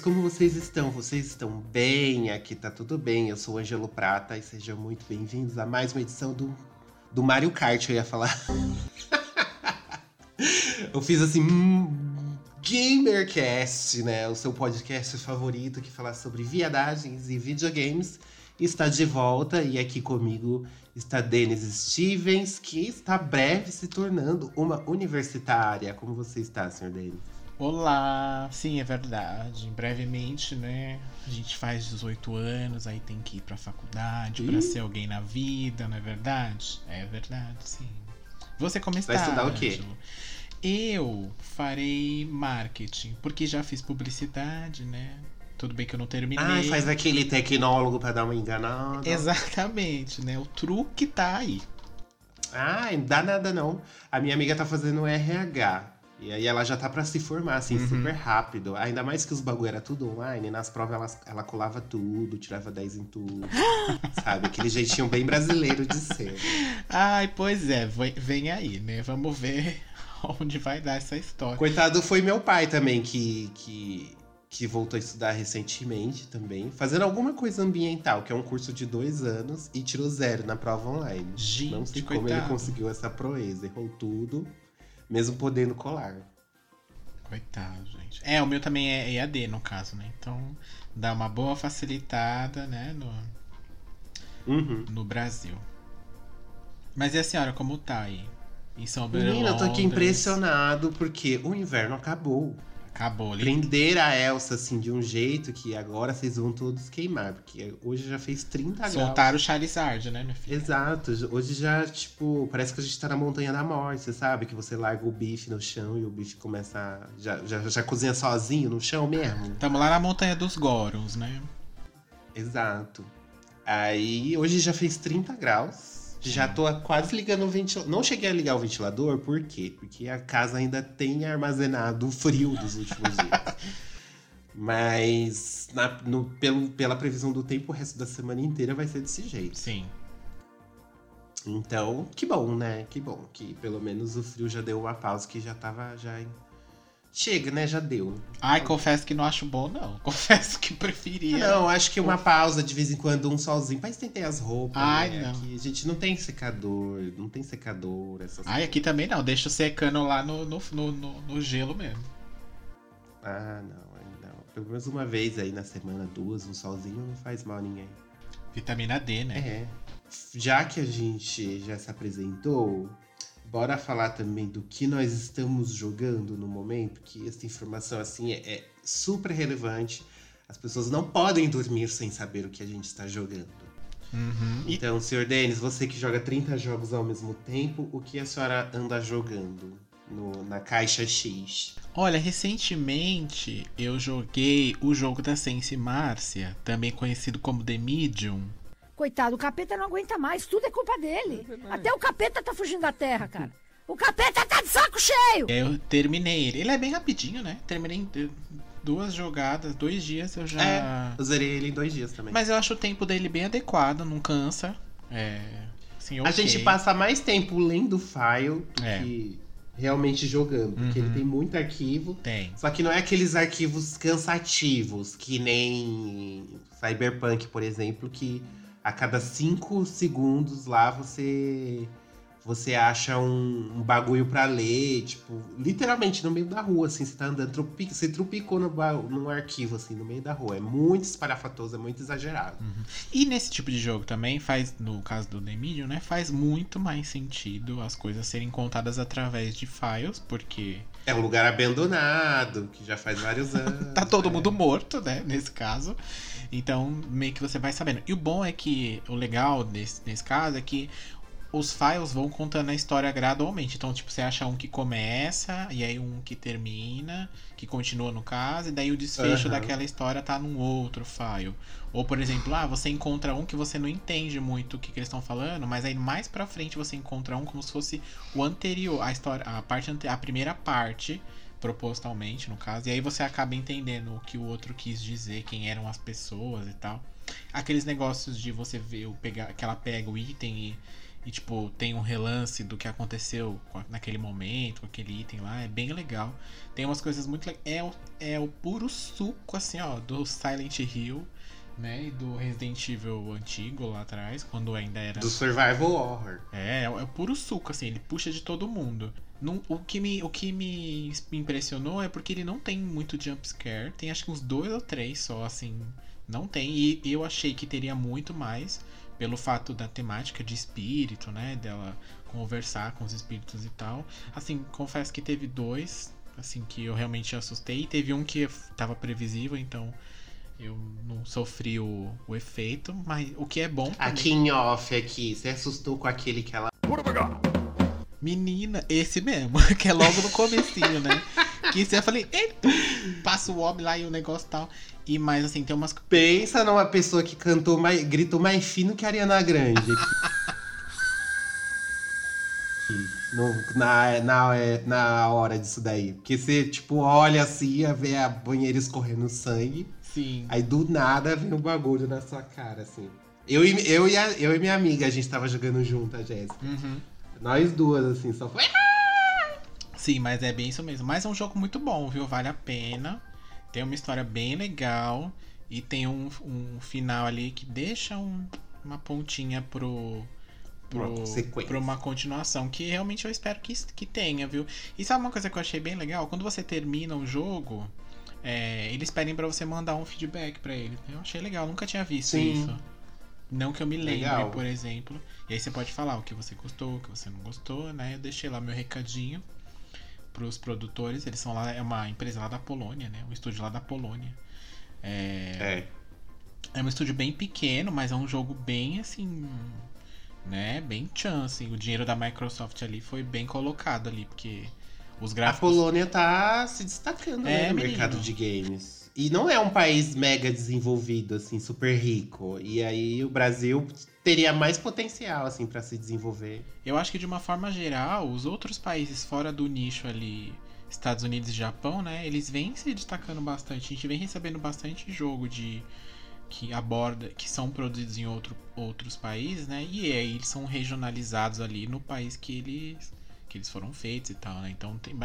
como vocês estão? Vocês estão bem? Aqui tá tudo bem. Eu sou o Angelo Prata e sejam muito bem-vindos a mais uma edição do, do Mario Kart, eu ia falar. eu fiz assim, hum, Gamercast, né? O seu podcast favorito que fala sobre viadagens e videogames. Está de volta e aqui comigo está Denis Stevens, que está breve se tornando uma universitária. Como você está, senhor Denis? Olá, sim, é verdade. Brevemente, né? A gente faz 18 anos, aí tem que ir pra faculdade pra ser alguém na vida, não é verdade? É verdade, sim. Você como está? Vai estudar o quê? Eu farei marketing, porque já fiz publicidade, né? Tudo bem que eu não terminei. Ah, faz aquele tecnólogo pra dar uma enganada. Exatamente, né? O truque tá aí. Ah, não dá nada não. A minha amiga tá fazendo RH. E aí ela já tá pra se formar, assim, Uhum. super rápido. Ainda mais que os bagulho era tudo online, nas provas ela, ela colava tudo, tirava 10 em tudo. sabe? Aquele jeitinho bem brasileiro de ser. Ai, pois é, vem aí, né? Vamos ver onde vai dar essa história. Coitado foi meu pai também, que, que, que voltou a estudar recentemente também. Fazendo alguma coisa ambiental, que é um curso de dois anos, e tirou zero na prova online. Gente, Não sei como ele coitado. conseguiu essa proeza. Errou tudo, mesmo podendo colar. Coitado, gente. É, o meu também é EAD, no caso, né? Então, dá uma boa facilitada, né, no, Uhum. no Brasil. Mas e a senhora, como tá aí? Em São Bento, Menina, eu tô aqui impressionado porque o inverno acabou. Acabou ali. Prender a Elsa assim de um jeito que agora vocês vão todos queimar, porque hoje já fez 30 graus. Soltaram o Charizard, né, minha filha? Exato, hoje já, tipo, parece que a gente tá na montanha da morte, você sabe? Que você larga o bife no chão e o bife começa. A, já, já, já cozinha sozinho no chão mesmo. Tamo lá na Montanha dos Gorons, né? Exato. Aí hoje já fez 30 graus. Já tô quase ligando o ventilador. Não cheguei a ligar o ventilador, por quê? Porque a casa ainda tem armazenado o frio dos últimos dias. Mas na- no- pelo, pela previsão do tempo, o resto da semana inteira vai ser desse jeito. Sim. Então, que bom, né? Que bom. Que pelo menos o frio já deu uma pausa que já tava já. Chega, né? Já deu. Ai, confesso que não acho bom, não. Confesso que preferia. Não, acho que uma pausa de vez em quando, um solzinho, pra estender as roupas. Ai, né? não. Aqui a gente não tem secador, não tem secador, essas Ai, aqui também não. Deixa secando lá no, no, no, no- gelo mesmo. Ah, não, não. Pelo menos uma vez aí na semana, duas, um solzinho não faz mal a ninguém. Vitamina D, né? É. Já que a gente já se apresentou, bora falar também do que nós estamos jogando no momento, que essa informação assim é, é super relevante. As pessoas não podem dormir sem saber o que a gente está jogando. Uhum. Então, senhor Denis, você que joga 30 jogos ao mesmo tempo, o que a senhora anda jogando no- na caixa X? Olha, recentemente eu joguei o jogo da Sense Márcia, também conhecido como The Medium. Coitado, o capeta não aguenta mais, tudo é culpa dele. Até o capeta tá fugindo da terra, cara. O capeta tá de saco cheio! Eu terminei ele. Ele é bem rapidinho, né? Terminei em duas jogadas, dois dias eu já. É, eu zerei ele em dois dias também. Mas eu acho o tempo dele bem adequado, não cansa. É. Assim, A ok. gente passa mais tempo lendo o file do É. que realmente jogando, porque Uhum. ele tem muito arquivo. Tem. Só que não é aqueles arquivos cansativos, que nem Cyberpunk, por exemplo, que a cada cinco segundos lá você você acha um, um bagulho pra ler, tipo, literalmente no meio da rua, assim, você tá andando, trupi, você trupicou no, num arquivo, assim, no meio da rua. É muito espalhafatoso, é muito exagerado. E nesse tipo de jogo também faz, no caso do The Medium, né? Faz muito mais sentido as coisas serem contadas através de files, porque É um lugar abandonado, que já faz vários anos. tá todo é. mundo morto, né? Nesse caso. Então, meio que você vai sabendo. E o bom é que, o legal nesse, nesse caso é que os files vão contando a história gradualmente. Então, tipo, você acha um que começa, e aí um que termina, que continua no caso, e daí o desfecho Aham. daquela história tá num outro file. Ou, por exemplo, ah, você encontra um que você não entende muito o que, que eles estão falando, mas aí mais pra frente você encontra um como se fosse o anterior, a história, a parte a primeira parte, propositalmente, no caso, e aí você acaba entendendo o que o outro quis dizer, quem eram as pessoas e tal. Aqueles negócios de você ver, o pegar, que ela pega o item e, e, tipo, tem um relance do que aconteceu naquele momento, com aquele item lá, é bem legal. Tem umas coisas muito legais. É, o- é o puro suco, assim, ó, do Silent Hill, né? E do Resident Evil antigo lá atrás, quando ainda era. Do survival horror. É, é é o puro suco, assim, ele puxa de todo mundo. Não- o, que me, o que me impressionou é porque ele não tem muito jump scare, tem acho que uns dois ou três só, assim, não tem. E eu achei que teria muito mais, pelo fato da temática de espírito, né, dela conversar com os espíritos e tal. Assim, confesso que teve dois, assim, que eu realmente assustei, e teve um que tava previsível, então eu não sofri o, o efeito, mas o que é bom também. Aqui em off, aqui, você assustou com aquele que ela. Menina, esse mesmo, que é logo no comecinho, né? Que você eu falei, eita, passa o ob lá e o negócio tal. E mais assim, tem umas. Pensa numa pessoa que cantou mais, gritou mais fino que a Ariana Grande. No- na, na, na hora disso daí. Porque você, tipo, olha assim, vê a banheira escorrendo sangue. Sim. Aí do nada vem um bagulho na sua cara, assim. Eu e, eu, e a- eu e minha amiga, a gente tava jogando junto, a Jéssica. Uhum. Nós duas, assim, só foi. Sim, mas é bem isso mesmo. Mas é um jogo muito bom, viu? Vale a pena. Tem uma história bem legal. E tem um, um final ali que deixa um- uma pontinha pro. Pro, Uma pra uma continuação, que realmente eu espero que, que tenha, viu? E sabe uma coisa que eu achei bem legal? Quando você termina um jogo, é, eles pedem pra você mandar um feedback pra eles. Eu achei legal, nunca tinha visto Sim. isso. Não que eu me lembre, Legal. por exemplo. E aí você pode falar o que você gostou, o que você não gostou, né? Eu deixei lá meu recadinho pros produtores. Eles são lá, é uma empresa lá da Polônia, né? Um estúdio lá da Polônia. É, É. é um estúdio bem pequeno, mas é um jogo bem assim. Né? Bem chance. O dinheiro da Microsoft ali foi bem colocado ali, porque os A gráficos. Polônia tá se destacando É, né, no menino. mercado de games. E não é um país mega desenvolvido, assim, super rico. E aí o Brasil teria mais potencial, assim, pra se desenvolver. Eu acho que de uma forma geral, os outros países fora do nicho ali, Estados Unidos e Japão, né, eles vêm se destacando bastante. A gente vem recebendo bastante jogo de que aborda, que são produzidos em outro, outros países, né? E aí eles são regionalizados ali no país que eles que eles foram feitos e tal, né? Então tem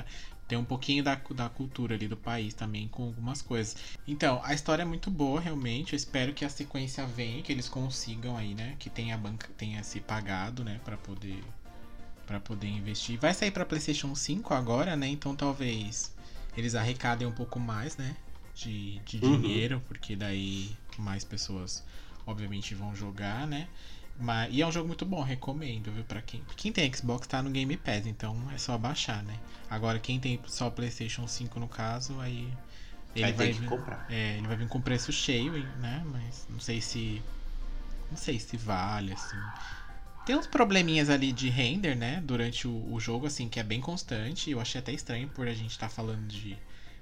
tem um pouquinho da, da cultura ali do país também com algumas coisas. Então, a história é muito boa, realmente. Eu espero que a sequência venha, que eles consigam aí, né? Que tenha, banca, tenha se pagado, né? Pra poder, pra poder investir. Vai sair pra PlayStation 5 agora, né? Então talvez eles arrecadem um pouco mais, né? De, de Uhum. dinheiro, porque daí mais pessoas, obviamente, vão jogar, né? Mas, e é um jogo muito bom, recomendo, viu? Pra quem, quem tem Xbox tá no Game Pass, então é só baixar, né? Agora, quem tem só PlayStation 5 no caso, aí. Ele Vai vai, vir, comprar. é, ele vai vir com preço cheio, né? Mas não sei se. Não sei se vale, assim. Tem uns probleminhas ali de render, né? Durante o, o jogo, assim, que é bem constante. Eu achei até estranho por a gente estar falando de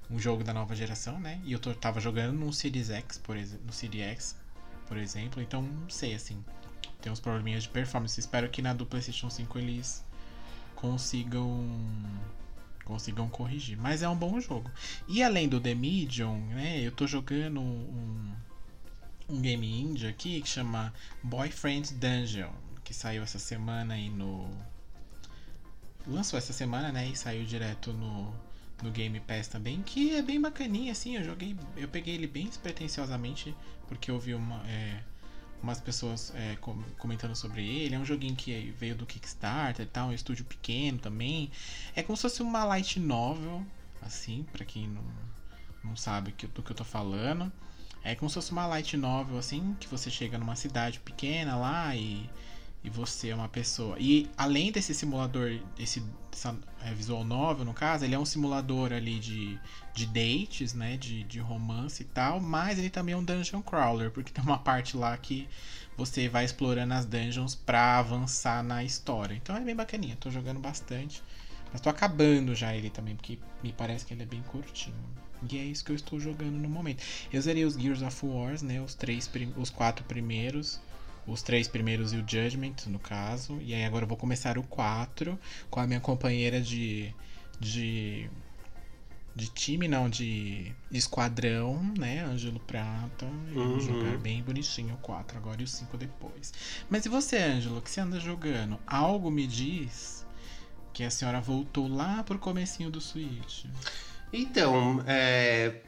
um jogo da nova geração, né? E eu tô, tava jogando no Series X, por exemplo. No Series X, por exemplo. Então, não sei, assim. Tem uns probleminhas de performance. Espero que na do PlayStation 5 eles consigam consigam corrigir. Mas é um bom jogo. E além do The Medium, né? Eu tô jogando um, um game indie aqui que chama Boyfriend Dungeon, que saiu essa semana aí no lançou essa semana, né? E saiu direto no no Game Pass também, que é bem bacaninha, assim. Eu joguei, eu peguei ele bem despretensiosamente porque eu vi uma é, umas pessoas é, com- comentando sobre ele. É um joguinho que veio do Kickstarter e tal, um estúdio pequeno também. É como se fosse uma light novel, assim, pra quem não, não sabe do que eu tô falando. É como se fosse uma light novel, assim, que você chega numa cidade pequena lá e, e você é uma pessoa. E além desse simulador, esse essa, é, visual novel, no caso, ele é um simulador ali de, de dates, né? De, de romance e tal, mas ele também é um dungeon crawler, porque tem uma parte lá que você vai explorando as dungeons pra avançar na história. Então é bem bacaninha, tô jogando bastante. Mas tô acabando já ele também, porque me parece que ele é bem curtinho. E é isso que eu estou jogando no momento. Eu zerei os Gears of Wars, né? Os três, os quatro primeiros. Os três primeiros e o Judgment, no caso. E aí agora eu vou começar o 4 com a minha companheira de. de. de time, não, de esquadrão, né? Ângelo Prata. E vamos Uhum. jogar bem bonitinho o 4 agora e o 5 depois. Mas e você, Ângelo, que você anda jogando? Algo me diz que a senhora voltou lá pro comecinho do Switch. Então, é,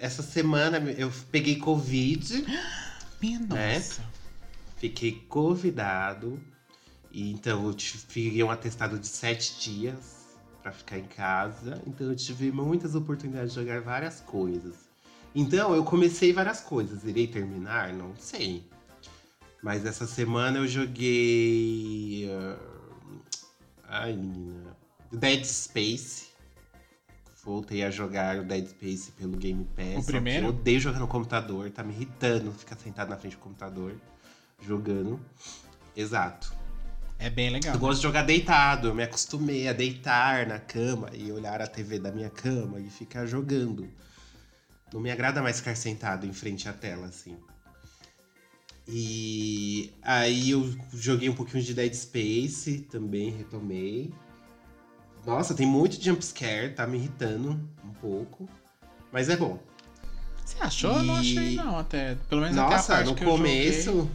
essa semana eu peguei Covid, Minha É? nossa. Fiquei convidado. E então eu tive- fiquei um atestado de sete dias pra ficar em casa. Então eu tive muitas oportunidades de jogar várias coisas. Então eu comecei várias coisas. Irei terminar? Não sei. Mas essa semana eu joguei. ah, Ai, menina. Dead Space. Voltei a jogar o Dead Space pelo Game Pass. O primeiro? Eu odeio jogar no computador, tá me irritando ficar sentado na frente do computador jogando. Exato. É bem legal. Eu gosto de jogar deitado, eu me acostumei a deitar na cama e olhar a TV da minha cama e ficar jogando. Não me agrada mais ficar sentado em frente à tela, assim. E aí eu joguei um pouquinho de Dead Space, também retomei. Nossa, tem muito jumpscare, tá me irritando um pouco. Mas é bom. Você achou? Eu não E- achei não, até. Pelo menos até a Nossa, parte no que eu começo.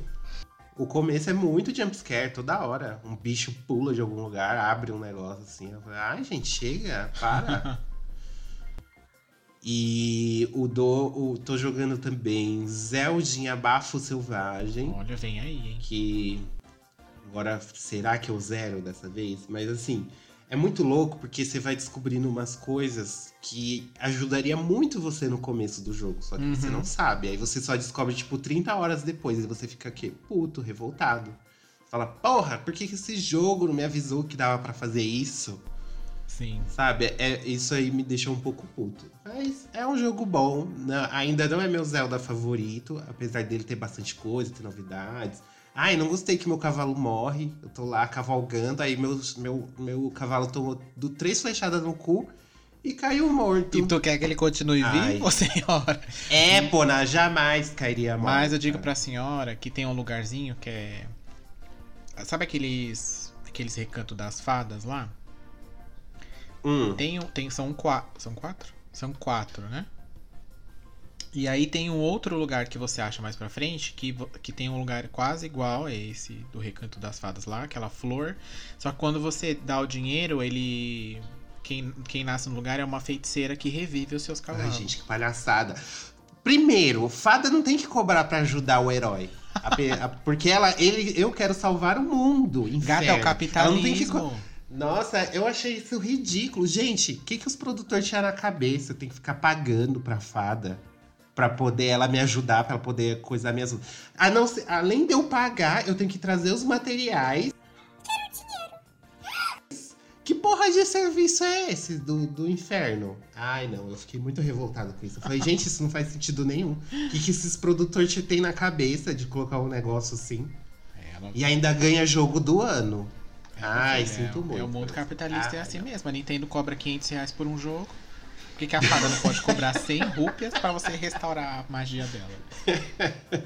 O começo é muito jumpscare toda hora. Um bicho pula de algum lugar, abre um negócio assim. Eu falei, ai, gente, chega, para. e o do. O, tô jogando também Zeldinha Bafo Selvagem. Olha, vem aí, hein? Que. Agora, será que eu zero dessa vez? Mas assim, é muito louco porque você vai descobrindo umas coisas que ajudaria muito você no começo do jogo, só que você Uhum. não sabe. Aí você só descobre, tipo, 30 horas depois e você fica aqui, puto, revoltado. Fala, porra, por que, que esse jogo não me avisou que dava pra fazer isso? Sim. Sabe? É, isso aí me deixou um pouco puto. Mas é um jogo bom. né? Ainda não é meu Zelda favorito, apesar dele ter bastante coisa, ter novidades. Ai, não gostei que meu cavalo morre. Eu tô lá cavalgando, aí meu, meu, meu cavalo tomou do três flechadas no cu e caiu morto. E tu quer que ele continue Ai. vivo, senhora? É, Pona, jamais cairia morto. Mas eu digo pra senhora que tem um lugarzinho que é. Sabe aqueles. aqueles recantos das fadas lá? Hum, Tem, um- tem são quatro. São quatro? São quatro, né? E aí tem um outro lugar que você acha mais pra frente, que, que tem um lugar quase igual a esse do Recanto das Fadas lá, aquela flor. Só que quando você dá o dinheiro, ele. Quem, quem nasce no lugar é uma feiticeira que revive os seus Ai, cavalos. gente, que palhaçada. Primeiro, fada não tem que cobrar pra ajudar o herói. A a- Porque ela, ele, eu quero salvar o mundo. Gata é o inferno. Ela não tem que capitalismo. Nossa, eu achei isso ridículo. Gente, o que, que os produtores tinham na cabeça? Tenho que ficar pagando pra fada. Pra poder ela me ajudar, pra ela poder coisar minhas. A não ser- além de eu pagar, eu tenho que trazer os materiais. Que porra de serviço é esse do, do inferno? Ai, não, eu fiquei muito revoltado com isso. Eu falei, gente, isso não faz sentido nenhum. O que, que esses produtores te têm na cabeça de colocar um negócio assim? É, ela- E ainda ganha jogo do ano. Ai, é, sinto muito. É o mundo capitalista, é Ah, assim mesmo. A Nintendo cobra 500 reais por um jogo. Por que, que a fada não pode cobrar 100 rúpias pra você restaurar a magia dela?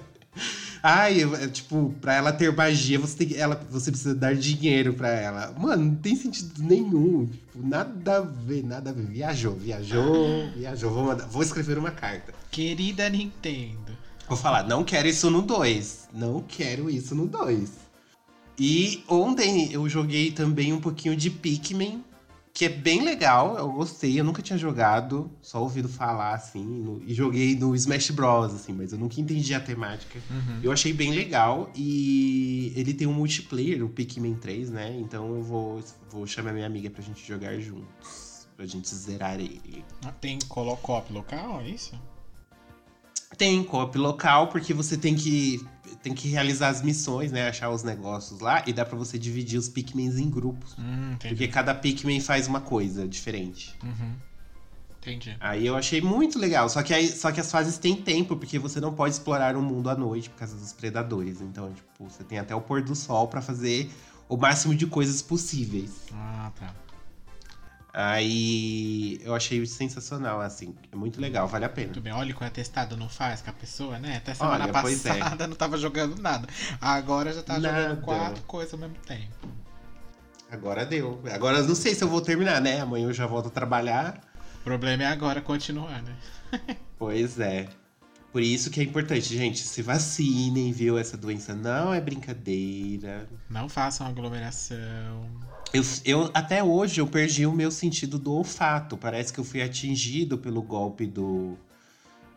Ai, eu- é, tipo, pra ela ter magia, você, tem, ela, você precisa dar dinheiro pra ela. Mano, não tem sentido nenhum. Tipo, nada a ver, nada a ver. Viajou, viajou, viajou. Vou, mandar- vou escrever uma carta. Querida Nintendo. Vou falar, não quero isso no 2. Não quero isso no 2. E ontem eu joguei também um pouquinho de Pikmin. Que é bem legal, eu gostei, eu nunca tinha jogado, só ouvido falar, assim, no- e joguei no Smash Bros, assim, mas eu nunca entendi a temática. Uhum. Eu achei bem legal e ele tem um multiplayer, o Pikmin 3, né? Então eu vou, vou chamar minha amiga pra gente jogar juntos, pra gente zerar ele. Ah, Tem colocop local, é isso? Tem co-op local, porque você tem que, tem que realizar as missões, né? Achar os negócios lá, e dá pra você dividir os Pikmins em grupos. Hum. Porque cada Pikmin faz uma coisa diferente. Uhum. Entendi. Aí eu achei muito legal. Só que, aí, só que as fases têm tempo, porque você não pode explorar o mundo à noite por causa dos predadores. Então, tipo, você tem até o pôr do sol pra fazer o máximo de coisas possíveis. Ah, tá. Aí eu achei sensacional, assim. É muito legal, vale a pena. Muito bem. Olha o que o atestado não faz com a pessoa, né? Até semana Olha, é. passada não tava jogando nada. Agora já tá Nada. jogando quatro coisas ao mesmo tempo. Agora deu. Agora eu não sei se eu vou terminar, né? Amanhã eu já volto a trabalhar. O problema é agora continuar, né? Pois é. Por isso que é importante, gente, se vacinem, viu? Essa doença não é brincadeira. Não façam aglomeração. Eu, eu até hoje eu perdi o meu sentido do olfato. Parece que eu fui atingido pelo golpe do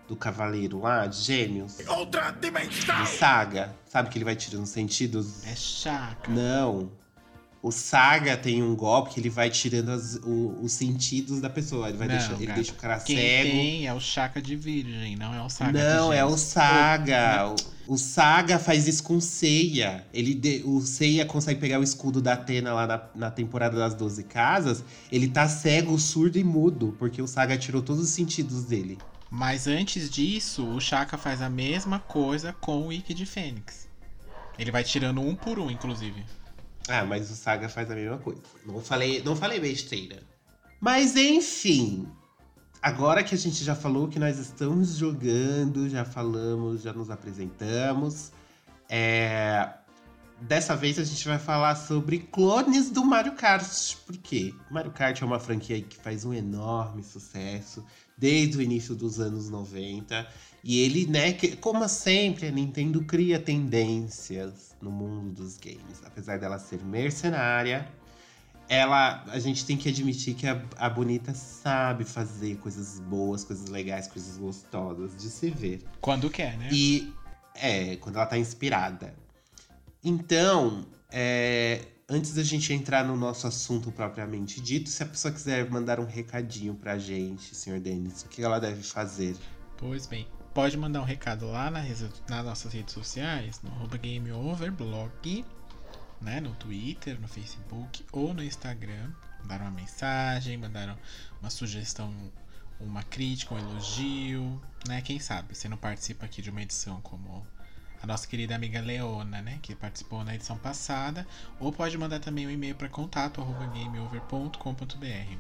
do cavaleiro lá, de Gêmeos, Outra dimensão! do Saga. Sabe que ele vai tirando os sentidos? É chaca. Não. O Saga tem um golpe que ele vai tirando as- o- os sentidos da pessoa. Ele, vai Não, deixar, ele deixa o cara Quem cego. tem é o chaca de virgem, não é o saga Não, é o. Saga. O, o Saga faz isso com o Seiya. Ele de- o Seiya consegue pegar o escudo da Atena lá na, na temporada das 12 casas. Ele tá cego, surdo e mudo, porque o Saga tirou todos os sentidos dele. Mas antes disso, o Chaka faz a mesma coisa com o Ikki de Fênix. Ele vai tirando um por um, inclusive. Ah, mas o Saga faz a mesma coisa. Não falei, não falei besteira. Mas enfim. Agora que a gente já falou que nós estamos jogando, já falamos, já nos apresentamos. É, Dessa vez a gente vai falar sobre clones do Mario Kart. Por quê? Mario Kart é uma franquia que faz um enorme sucesso desde o início dos anos 90. E ele, né, que- como sempre, a Nintendo cria tendências no mundo dos games. Apesar dela ser mercenária, ela, a gente tem que admitir que a, a Bonita sabe fazer coisas boas, coisas legais, coisas gostosas de se ver. Quando quer, né? E é, quando ela tá inspirada. Então, é, antes da gente entrar no nosso assunto propriamente dito, se a pessoa quiser mandar um recadinho pra gente, senhor Denis, o que ela deve fazer? Pois bem, pode mandar um recado lá na nas nossas redes sociais, no GameOverblog, né? No Twitter, no Facebook ou no Instagram. Mandaram uma mensagem, mandaram uma sugestão, uma crítica, um elogio, né? Quem sabe você não participa aqui de uma edição como a nossa querida amiga Leona, né? Que participou na edição passada. Ou pode mandar também um e-mail para contato arroba gameover.com.br.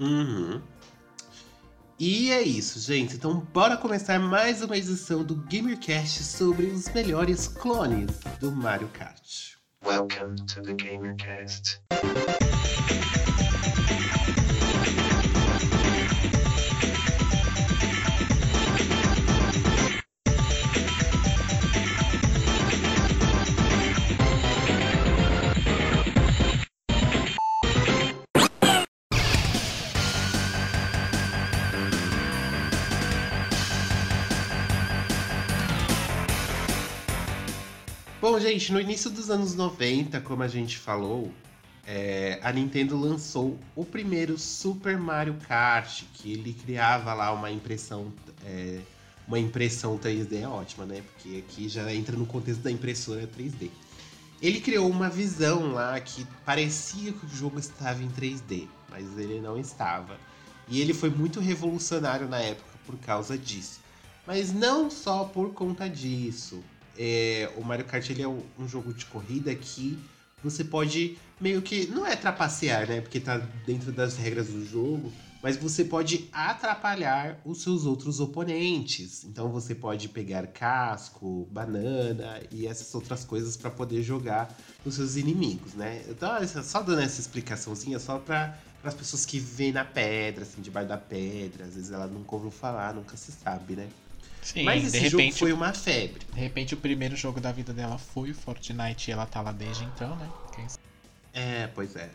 Uhum. E é isso, gente. Então, bora começar mais uma edição do GamerCast sobre os melhores clones do Mario Kart. Welcome to the GamerCast. Bom, gente, no início dos anos 90, como a gente falou, é, a Nintendo lançou o primeiro Super Mario Kart, que ele criava lá uma impressão. é, uma impressão 3D é ótima, né? Porque aqui já entra no contexto da impressora 3D. Ele criou uma visão lá que parecia que o jogo estava em 3D, mas ele não estava. E ele foi muito revolucionário na época por causa disso. Mas não só por conta disso. É, o Mario Kart ele é um, jogo de corrida que você pode meio que. Não é trapacear, né? Porque tá dentro das regras do jogo. Mas você pode atrapalhar os seus outros oponentes. Então você pode pegar casco, banana e essas outras coisas para poder jogar nos seus inimigos, né? Então, só dando essa explicaçãozinha só para as pessoas que vivem na pedra, assim, debaixo da pedra. Às vezes ela nunca ouviu falar, nunca se sabe, né? Sim, Mas esse de jogo repente foi uma febre. De repente, o primeiro jogo da vida dela foi o Fortnite e ela tá lá desde então, né? Quem sabe? É, pois é.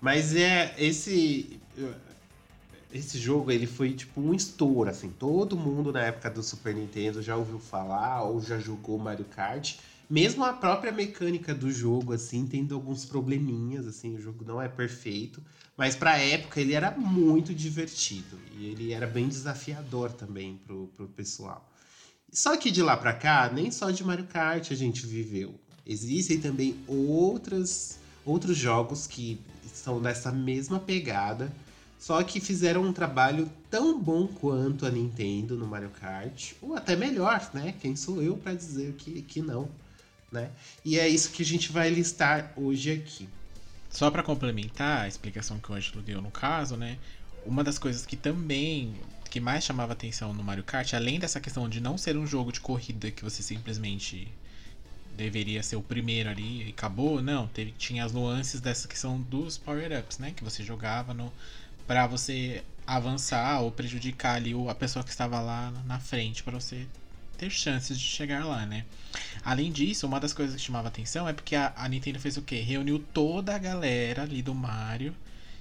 Mas é esse esse jogo ele foi tipo um estouro assim. Todo mundo na época do Super Nintendo já ouviu falar ou já jogou Mario Kart. Mesmo a própria mecânica do jogo assim tendo alguns probleminhas assim, o jogo não é perfeito, mas pra época ele era muito divertido e ele era bem desafiador também pro, pro pessoal. Só que de lá pra cá, nem só de Mario Kart a gente viveu. Existem também outras, outros jogos que estão nessa mesma pegada, só que fizeram um trabalho tão bom quanto a Nintendo no Mario Kart, ou até melhor, né? Quem sou eu para dizer que, que não, né? E é isso que a gente vai listar hoje aqui. Só para complementar a explicação que o Ângelo deu no caso, né? Uma das coisas que também que mais chamava atenção no Mario Kart, além dessa questão de não ser um jogo de corrida que você simplesmente deveria ser o primeiro ali e acabou, não, teve, tinha as nuances dessa questão dos power-ups, né, que você jogava no para você avançar ou prejudicar ali a pessoa que estava lá na frente para você ter chances de chegar lá, né? Além disso, uma das coisas que chamava atenção é porque a, a Nintendo fez o quê? Reuniu toda a galera ali do Mario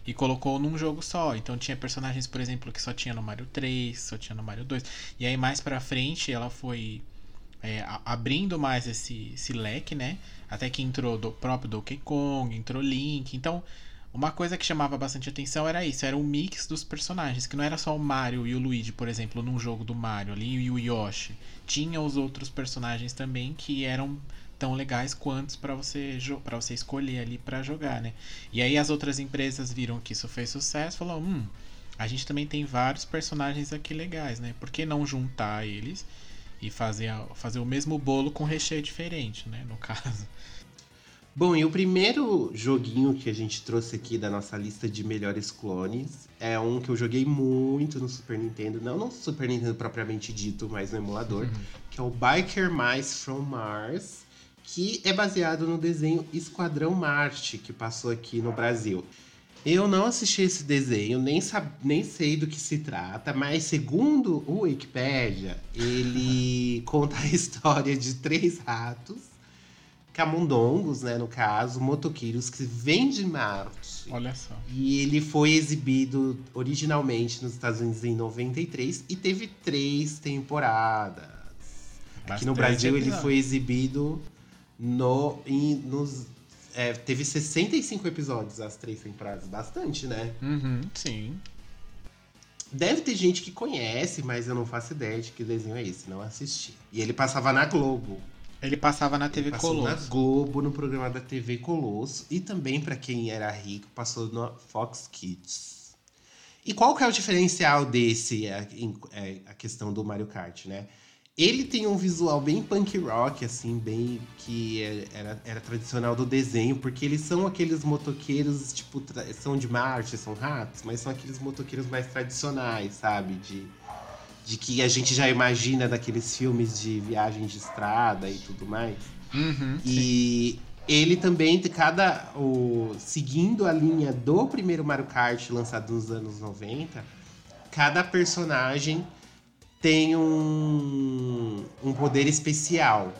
e colocou num jogo só. Então tinha personagens, por exemplo, que só tinha no Mario 3, só tinha no Mario 2. E aí mais pra frente ela foi é, abrindo mais esse, esse leque, né? Até que entrou do próprio Donkey Kong, entrou Link. Então, uma coisa que chamava bastante atenção era isso, era o mix dos personagens, que não era só o Mario e o Luigi, por exemplo, num jogo do Mario ali, e o Yoshi. Tinha os outros personagens também que eram tão legais quanto para você para você escolher ali para jogar, né? E aí as outras empresas viram que isso fez sucesso, falou, hum, a gente também tem vários personagens aqui legais, né? Por que não juntar eles e fazer fazer o mesmo bolo com recheio diferente, né? No caso. Bom, e o primeiro joguinho que a gente trouxe aqui da nossa lista de melhores clones é um que eu joguei muito no Super Nintendo, não no Super Nintendo propriamente dito, mas no emulador, uhum. que é o Biker Mice from Mars que é baseado no desenho Esquadrão Marte, que passou aqui no Brasil. Eu não assisti esse desenho, nem, sab... nem sei do que se trata, mas segundo o Wikipedia, ele conta a história de três ratos, camundongos, né, no caso, motoqueiros que vêm de Marte. Olha só. E ele foi exibido originalmente nos Estados Unidos em 93 e teve três temporadas. Bastante Aqui no Brasil ele foi exibido no, em, nos, é, teve 65 episódios as três temporadas. Bastante, né? Uhum, sim. Deve ter gente que conhece, mas eu não faço ideia de que desenho é esse. Não assisti. E ele passava na Globo. Ele passava na TV Colosso. na Globo, no programa da TV Colosso. E também, para quem era rico, passou no Fox Kids. E qual que é o diferencial desse, a, é, a questão do Mario Kart, né? Ele tem um visual bem punk rock, assim, bem que é, era, era tradicional do desenho, porque eles são aqueles motoqueiros, tipo, são de Marte, são ratos, mas são aqueles motoqueiros mais tradicionais, sabe? De, de que a gente já imagina daqueles filmes de viagem de estrada e tudo mais. Uhum, e sim. ele também, cada. O, seguindo a linha do primeiro Mario Kart lançado nos anos 90, cada personagem tem um, um poder especial.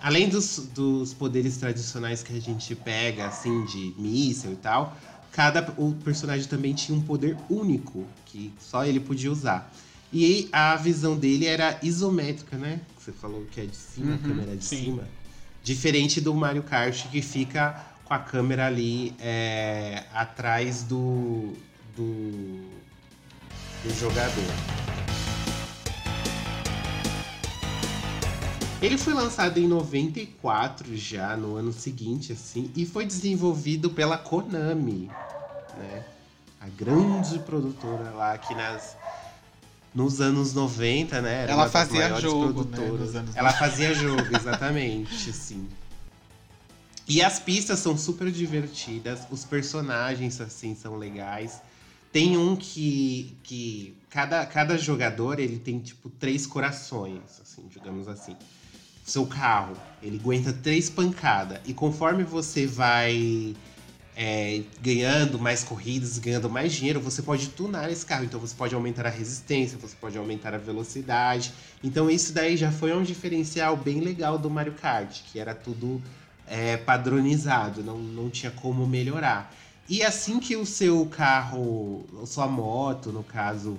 Além dos, dos poderes tradicionais que a gente pega, assim, de míssel e tal, cada o personagem também tinha um poder único, que só ele podia usar. E a visão dele era isométrica, né? Você falou que é de cima, uhum, a câmera é de sim. cima. Diferente do Mario Kart, que fica com a câmera ali é, atrás do, do, do jogador. Ele foi lançado em 94 já, no ano seguinte, assim, e foi desenvolvido pela Konami, né? A grande produtora lá que nas nos anos 90, né? Era Ela fazia jogo, né? Ela fazia jogo, exatamente, sim. E as pistas são super divertidas, os personagens assim são legais. Tem um que que cada, cada jogador ele tem tipo três corações, assim, digamos assim seu carro, ele aguenta três pancadas. E conforme você vai é, ganhando mais corridas, ganhando mais dinheiro, você pode tunar esse carro. Então você pode aumentar a resistência, você pode aumentar a velocidade. Então isso daí já foi um diferencial bem legal do Mario Kart, que era tudo é, padronizado, não, não tinha como melhorar. E assim que o seu carro, sua moto, no caso,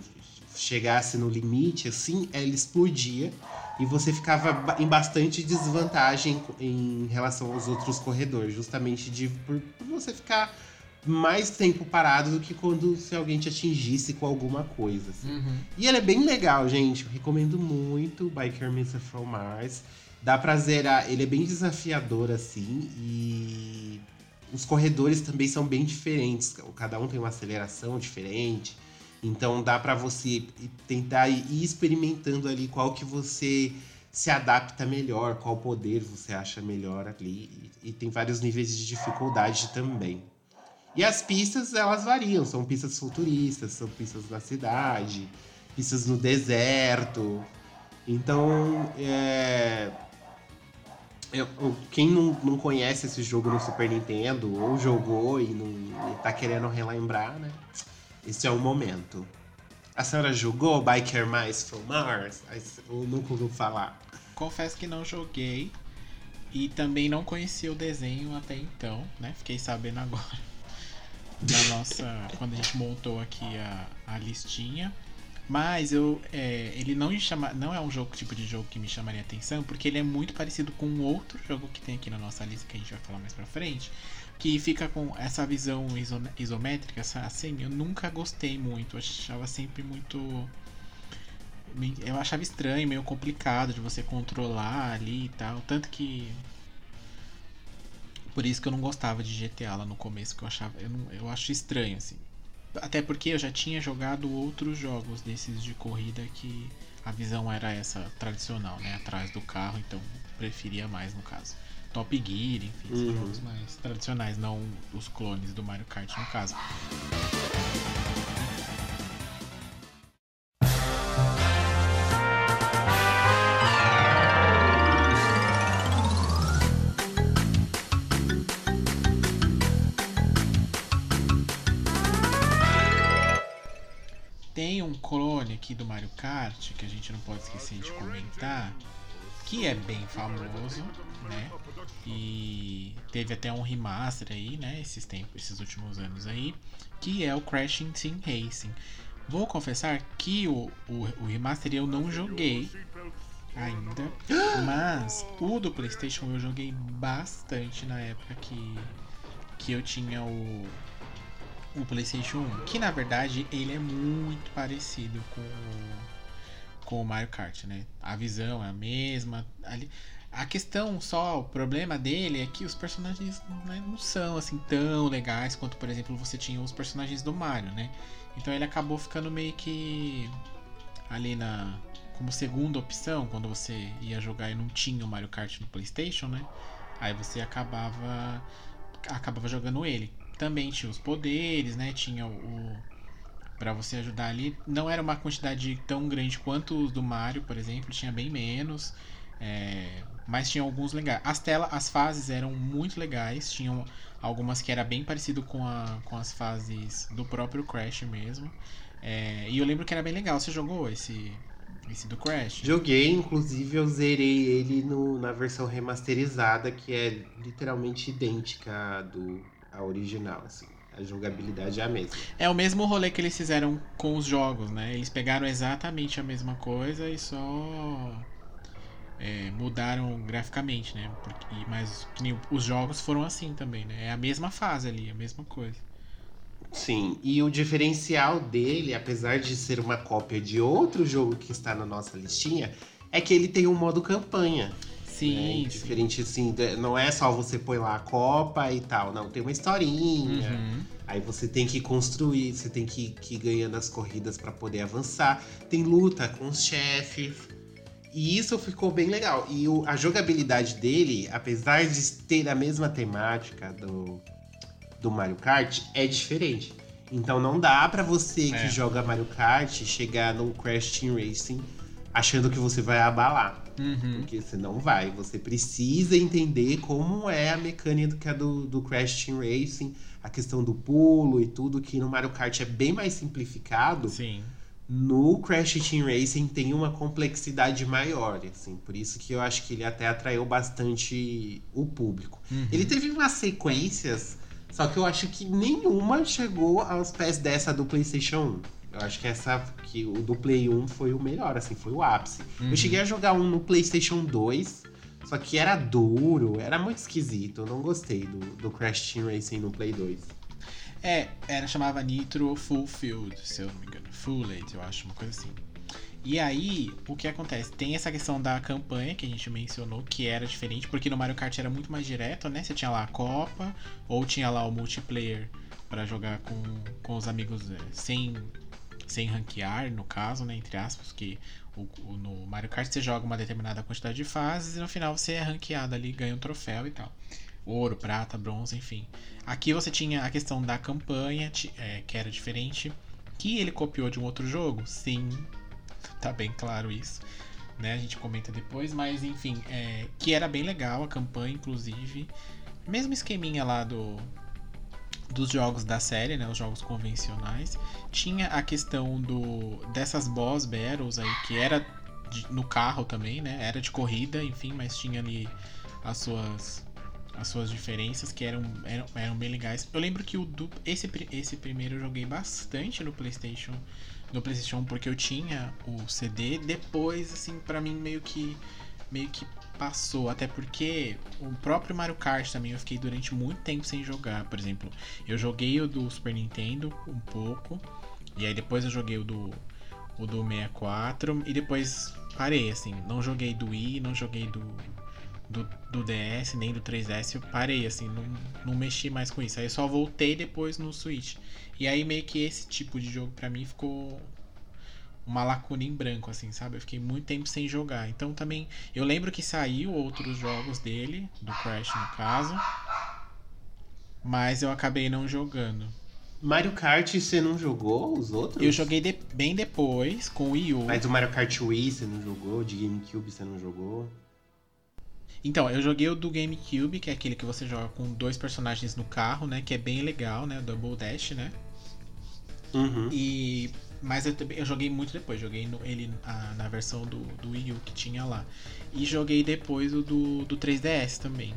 chegasse no limite, assim, ela explodia e você ficava em bastante desvantagem em relação aos outros corredores, justamente de por, por você ficar mais tempo parado do que quando se alguém te atingisse com alguma coisa. assim. Uhum. E ele é bem legal, gente. Eu recomendo muito Biker Mr. From Mars. Dá pra zerar. Ele é bem desafiador, assim. E os corredores também são bem diferentes. Cada um tem uma aceleração diferente. Então dá pra você tentar ir experimentando ali qual que você se adapta melhor, qual poder você acha melhor ali. E, e tem vários níveis de dificuldade também. E as pistas, elas variam. São pistas futuristas, são pistas na cidade, pistas no deserto. Então, é... eu- quem não, não conhece esse jogo no Super Nintendo, ou jogou e, não, e tá querendo relembrar, né? Esse é o momento. A senhora jogou Biker Mice from Mars? Eu nunca ouviu falar. Confesso que não joguei. E também não conhecia o desenho até então, né? Fiquei sabendo agora. Na nossa. quando a gente montou aqui a, a listinha. Mas eu. é, ele não me chama. Não é um jogo tipo de jogo que me chamaria atenção, porque ele é muito parecido com um outro jogo que tem aqui na nossa lista que a gente vai falar mais pra frente. Que fica com essa visão iso- isométrica, assim, eu nunca gostei muito. Eu achava sempre muito eu achava estranho, meio complicado de você controlar ali e tal. Tanto que. Por isso que eu não gostava de GTA lá no começo, que eu achava. Eu, não- eu acho estranho, assim. Até porque eu já tinha jogado outros jogos desses de corrida que a visão era essa tradicional, né? Atrás do carro, então preferia mais no caso. Top Gear, enfim, Uhum. jogos mais tradicionais, não os clones do Mario Kart no caso. Tem um clone aqui do Mario Kart que a gente não pode esquecer de comentar, que é bem famoso, né? E teve até um remaster aí, né? Esses tempos, esses últimos anos aí, que é o Crashing Team Racing. Vou confessar que o, o, o remaster eu não joguei ainda, mas o do PlayStation eu joguei bastante na época que, que eu tinha o, o PlayStation 1, que na verdade ele é muito parecido com o, com o Mario Kart, né? A visão é a mesma. Ali, a questão só, o problema dele é que os personagens né, não são assim tão legais quanto, por exemplo, você tinha os personagens do Mario, né? Então ele acabou ficando meio que ali na como segunda opção quando você ia jogar e não tinha o Mario Kart no PlayStation, né? Aí você acabava acabava jogando ele. Também tinha os poderes, né? Tinha o, o para você ajudar ali. Não era uma quantidade tão grande quanto os do Mario, por exemplo, tinha bem menos. é, mas tinha alguns legais. As telas, as fases eram muito legais. Tinham algumas que era bem parecido com, a, com as fases do próprio Crash mesmo. É, e eu lembro que era bem legal. Você jogou esse, esse do Crash? Joguei, inclusive eu zerei ele no- na versão remasterizada, que é literalmente idêntica à, do, à original, assim. A jogabilidade é a mesma. É o mesmo rolê que eles fizeram com os jogos, né? Eles pegaram exatamente a mesma coisa e só é, mudaram graficamente, né? Porque, mas os jogos foram assim também, né? É a mesma fase ali, a mesma coisa. Sim, e o diferencial dele, apesar de ser uma cópia de outro jogo que está na nossa listinha, é que ele tem um modo campanha. Sim, né? sim. Diferente assim, não é só você põe lá a copa e tal, não, tem uma historinha. Uhum. Aí você tem que construir, você tem que, que ir ganhando as corridas para poder avançar. Tem luta com os chefes. E isso ficou bem legal. E o- a jogabilidade dele, apesar de ter a mesma temática do, do Mario Kart, é diferente. Então não dá pra você É. que joga Mario Kart chegar no Crash Team Racing achando que você vai abalar. Uhum. Porque você não vai. Você precisa entender como é a mecânica do, do Crash Team Racing, a questão do pulo e tudo, que no Mario Kart é bem mais simplificado. Sim. No Crash Team Racing tem uma complexidade maior, assim. Por isso que eu acho que ele até atraiu bastante o público. Uhum. Ele teve umas sequências Só que eu acho que nenhuma chegou aos pés dessa do PlayStation 1. Eu acho que essa que o do Play 1 foi o melhor, assim, foi o ápice. Uhum. Eu cheguei a jogar um no PlayStation 2, só que era duro, era muito esquisito. Eu não gostei do, do Crash Team Racing no Play 2. É, era chamava Nitro Fulfilled, se eu não me engano. Fulled, eu acho, uma coisa assim. E aí, o que acontece? Tem essa questão da campanha que a gente mencionou, que era diferente, porque no Mario Kart era muito mais direto, né? Você tinha lá a Copa, ou tinha lá o multiplayer pra jogar com, com os amigos é, sem, sem ranquear, no caso, né? Entre aspas, que o, o- no Mario Kart você joga uma determinada quantidade de fases e no final você é ranqueado ali, ganha um troféu e tal. Ouro, prata, bronze, enfim. Aqui você tinha a questão da campanha, é, que era diferente. Que ele copiou de um outro jogo? Sim, tá bem claro isso. Né? A gente comenta depois, mas enfim, é, que era bem legal a campanha, inclusive. Mesmo esqueminha lá do dos jogos da série, né, os jogos convencionais, tinha a questão do dessas boss battles aí que era de- no carro também, né? Era de corrida, enfim, mas tinha ali as suas as suas diferenças que eram, eram, eram bem legais. Eu lembro que o du- esse, esse primeiro eu joguei bastante no PlayStation, no PlayStation 1 porque eu tinha o CD. Depois, assim, pra mim meio que meio que passou, até porque o próprio Mario Kart também eu fiquei durante muito tempo sem jogar. Por exemplo, eu joguei o do Super Nintendo um pouco, e aí depois eu joguei o do o do 64 e depois parei assim, não joguei do Wii, não joguei do do, do DS, nem do 3DS, eu parei, assim, não, não mexi mais com isso. Aí eu só voltei depois no Switch. E aí meio que esse tipo de jogo pra mim ficou uma lacuna em branco, assim, sabe? Eu fiquei muito tempo sem jogar. Então também, eu lembro que saiu outros jogos dele, do Crash no caso, mas eu acabei não jogando. Mario Kart você não jogou os outros? Eu joguei de- bem depois com o Wii U. Mas o Mario Kart Wii você não jogou? De GameCube você não jogou? Então, eu joguei o do GameCube, que é aquele que você joga com dois personagens no carro, né? Que é bem legal, né? Double Dash, né? Uhum. E. Mas eu, eu joguei muito depois, joguei no- ele ah, na versão do, do Wii U que tinha lá. E joguei depois o do, do 3DS também.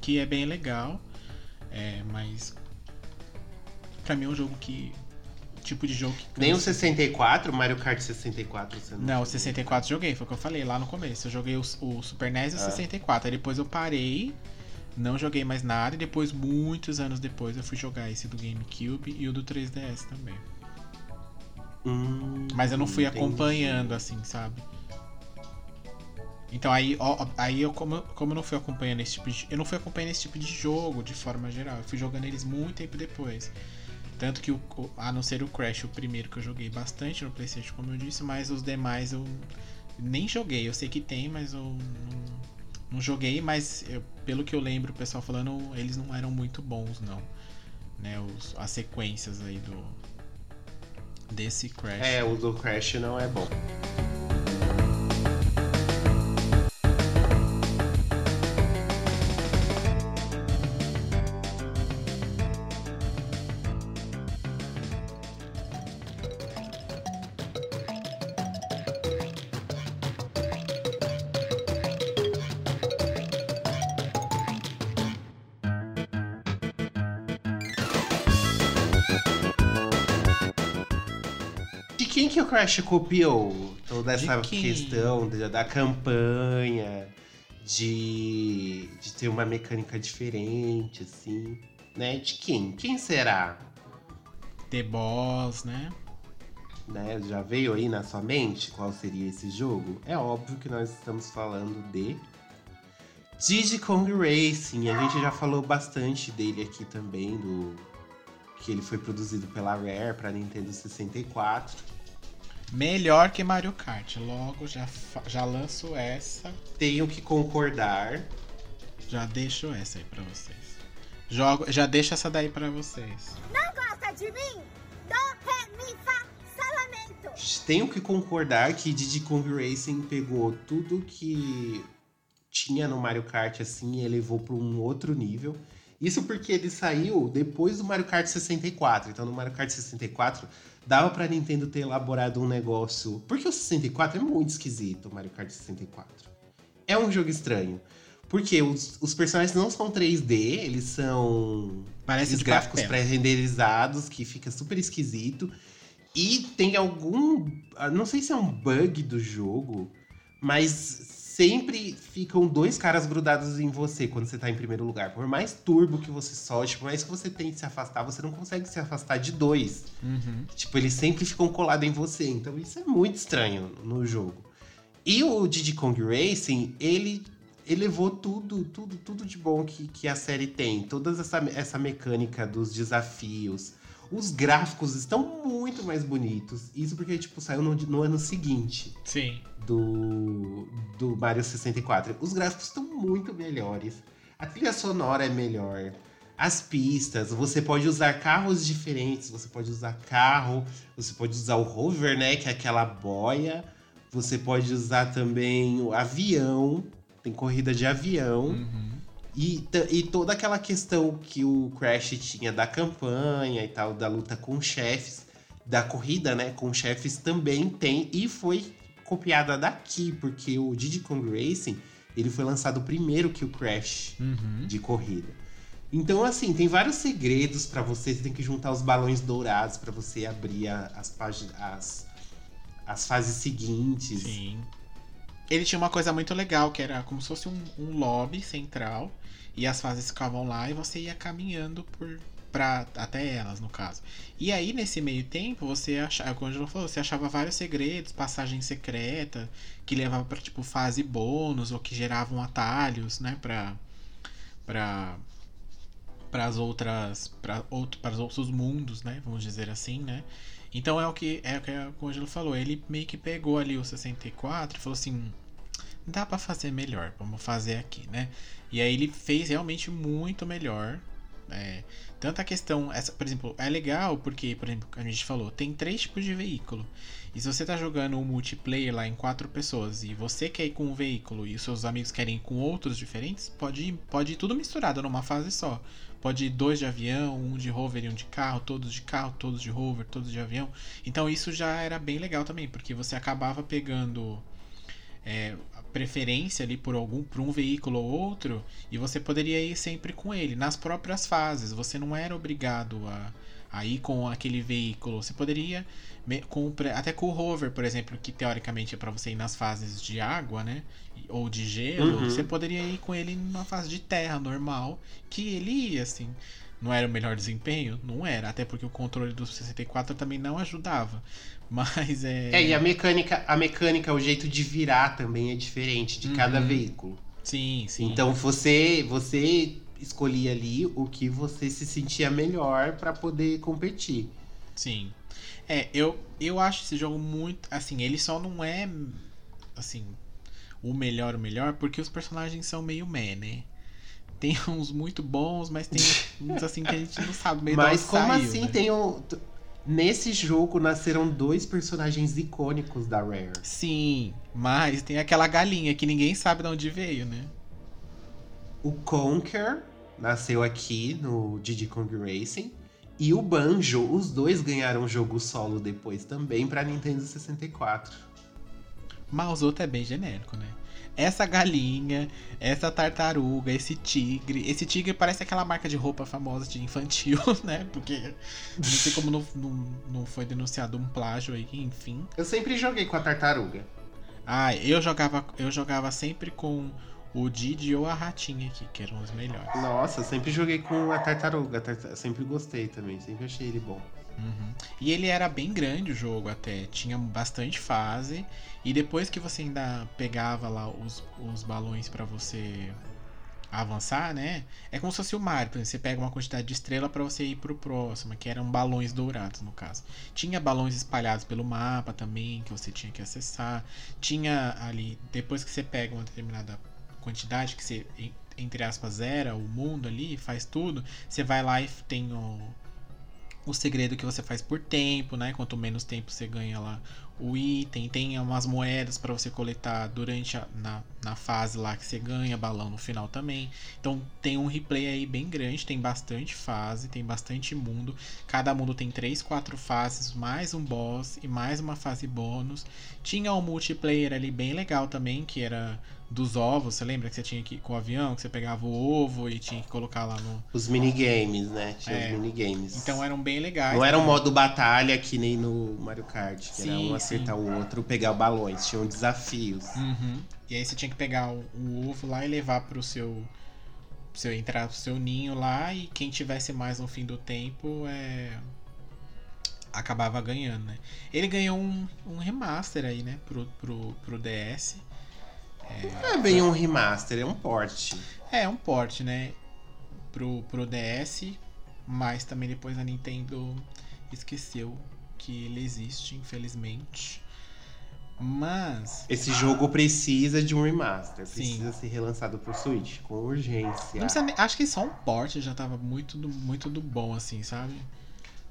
Que é bem legal. É, mas. Pra mim é um jogo que. Tipo de jogo que. Nem o cansa. 64, Mario Kart 64 você não Não, o jogou? 64 joguei, foi o que eu falei lá no começo. Eu joguei o, o Super NES e o Ah. 64. Aí depois eu parei, não joguei mais nada. E depois, muitos anos depois, eu fui jogar esse do GameCube e o do 3DS também. Hum, Mas eu não fui entendi. acompanhando, assim, sabe? Então aí, ó, aí eu, como, como eu não fui acompanhando esse tipo de. Eu não fui acompanhando esse tipo de jogo de forma geral. Eu fui jogando eles muito tempo depois. Tanto que, o, a não ser o Crash, o primeiro que eu joguei bastante no Playstation, como eu disse, mas os demais eu nem joguei. Eu sei que tem, mas eu não, não joguei, mas eu- pelo que eu lembro, o pessoal falando, eles não eram muito bons, não. Né, os, as sequências aí do. Desse Crash. É, o do Crash não é bom. Quem que o Crash copiou toda De essa quem? questão da, da campanha, de, de ter uma mecânica diferente, assim, né? De quem? Quem será? The Boss, né? Né? Já veio aí na sua mente qual seria esse jogo? É óbvio que nós estamos falando de Diddy Kong Racing. A gente já falou bastante dele aqui também, do que ele foi produzido pela Rare para Nintendo 64. Melhor que Mario Kart. Logo já, fa- já lanço essa. Tenho que concordar. Já deixo essa aí pra vocês. Jogo, já deixo essa daí pra vocês. gosta de mim? Do, ré, mi, fá, salamento. Tenho que concordar que Diddy Kong Racing pegou tudo que tinha no Mario Kart assim e elevou para um outro nível. Isso porque ele saiu depois do Mario Kart 64. Então no Mario Kart 64 dava pra Nintendo ter elaborado um negócio. Porque o 64 é muito esquisito, o Mario Kart 64. É um jogo estranho. Porque os, os personagens não são 3D, eles são Parece esses de gráficos pré-renderizados, que fica super esquisito. E tem algum. ah, Não sei se é um bug do jogo, mas sempre ficam dois caras grudados em você quando você tá em primeiro lugar. Por mais turbo que você solte, por mais que você tente se afastar, você não consegue se afastar de dois. Uhum. Tipo, eles sempre ficam colados em você. Então isso é muito estranho no jogo. E o Diddy Kong Racing, ele elevou tudo, tudo, tudo de bom que, que a série tem. Toda essa, essa mecânica dos desafios. Os gráficos estão muito mais bonitos. Isso porque, tipo, saiu no, no ano seguinte Sim. do, do Mario 64. Os gráficos estão muito melhores. A trilha sonora é melhor. As pistas, você pode usar carros diferentes, você pode usar carro, você pode usar o hover, né, que é aquela boia. Você pode usar também o avião, tem corrida de avião. Uhum. E, e toda aquela questão que o Crash tinha da campanha e tal, da luta com chefes, da corrida, né, com chefes também tem e foi copiada daqui, porque o Diddy Kong Racing, ele foi lançado primeiro que o Crash Uhum. de corrida. Então, assim, tem vários segredos pra você. Você tem que juntar os balões dourados pra você abrir a- as páginas, as, as fases seguintes. Sim. Ele tinha uma coisa muito legal, que era como se fosse um, um lobby central, e as fases ficavam lá e você ia caminhando por pra, até elas, no caso. E aí, nesse meio tempo, você achava, como a Angela falou, você achava vários segredos, passagem secreta, que levava pra, tipo, fase bônus, ou que geravam atalhos, né, pra. pra para as outras para outro, para os outros mundos, né? Vamos dizer assim, né? Então é o que é o que a Angelo falou. Ele meio que pegou ali o 64 e falou assim: dá pra fazer melhor, vamos fazer aqui, né? E aí ele fez realmente muito melhor. É, tanto a questão, essa, por exemplo, é legal porque, por exemplo, a gente falou, tem três tipos de veículo. E se você tá jogando um multiplayer lá em quatro pessoas e você quer ir com um veículo e os seus amigos querem ir com outros diferentes, pode pode ir tudo misturado numa fase só. Pode ir dois de avião, um de rover e um de carro, todos de carro, todos de rover, todos de avião. Então isso já era bem legal também, porque você acabava pegando é, preferência ali por algum por um veículo ou outro e você poderia ir sempre com ele nas próprias fases. Você não era obrigado a, a ir com aquele veículo. Você poderia com, até com o rover, por exemplo, que teoricamente é para você ir nas fases de água, né? Ou de gelo, Uhum. você poderia ir com ele numa fase de terra normal, que ele ia assim. Não era o melhor desempenho? Não era, até porque o controle do 64 também não ajudava. Mas é. É, e a mecânica, a mecânica, o jeito de virar também é diferente de cada Uhum. veículo. Sim, sim. Então você, você escolhia ali o que você se sentia melhor pra poder competir. Sim. É, eu, eu acho esse jogo muito. Assim, ele só não é. Assim. O melhor, o melhor, porque os personagens são meio meh, né? Tem uns muito bons, mas tem uns assim que a gente não sabe meio Mas como saiu, assim né? tem um. Nesse jogo nasceram dois personagens icônicos da Rare. Sim, mas tem aquela galinha que ninguém sabe de onde veio, né? O Conker nasceu aqui no Diddy Kong Racing. E o Banjo, os dois ganharam jogo solo depois também pra Nintendo 64. Mas os outros é bem genérico, né? Essa galinha, essa tartaruga, esse tigre. Esse tigre parece aquela marca de roupa famosa de infantil, né? Porque não sei como não, não, não foi denunciado um plágio aí, enfim. Eu sempre joguei com a tartaruga. Ah, eu jogava, eu jogava sempre com o Didi ou a Ratinha aqui, que eram os melhores. Nossa, sempre joguei com a tartaruga. tarta- Sempre gostei também, sempre achei ele bom. Uhum. E ele era bem grande o jogo até, tinha bastante fase. E depois que você ainda pegava lá os, os balões pra você avançar, né? É como se fosse o Mario, exemplo, você pega uma quantidade de estrela pra você ir pro próximo, que eram balões dourados no caso. Tinha balões espalhados pelo mapa também, que você tinha que acessar. Tinha ali, depois que você pega uma determinada quantidade, que você, en- entre aspas, zera o mundo ali, faz tudo, você vai lá e tem o, o segredo que você faz por tempo, né? Quanto menos tempo você ganha lá o item, tem umas moedas para você coletar durante a na, na fase lá que você ganha balão no final também. Então tem um replay aí bem grande, tem bastante fase, tem bastante mundo. Cada mundo tem 3, 4 fases, mais um boss e mais uma fase bônus. Tinha um multiplayer ali bem legal também, que era dos ovos. Você lembra que você tinha que ir com o avião, que você pegava o ovo e tinha que colocar lá no. Os minigames, né? Tinha É. os minigames. Então eram bem legais. Não era um modo batalha que nem no Mario Kart, que era Sim, um acertar o outro, pegar balões. Tinham desafios. Uhum. E aí você tinha que pegar o, o ovo lá e levar pro seu. seu entrar pro seu ninho lá e quem tivesse mais no fim do tempo é. acabava ganhando, né? Ele ganhou um, um remaster aí, né? Pro, pro, pro DS. Não é bem um remaster, é um port. É, um port, né? Pro, pro DS, mas também depois a Nintendo esqueceu que ele existe, infelizmente. Mas. Esse jogo precisa de um remaster. Sim. Precisa ser relançado pro Switch, com urgência. Nem- acho que só um port já tava muito do, muito do bom, assim, sabe?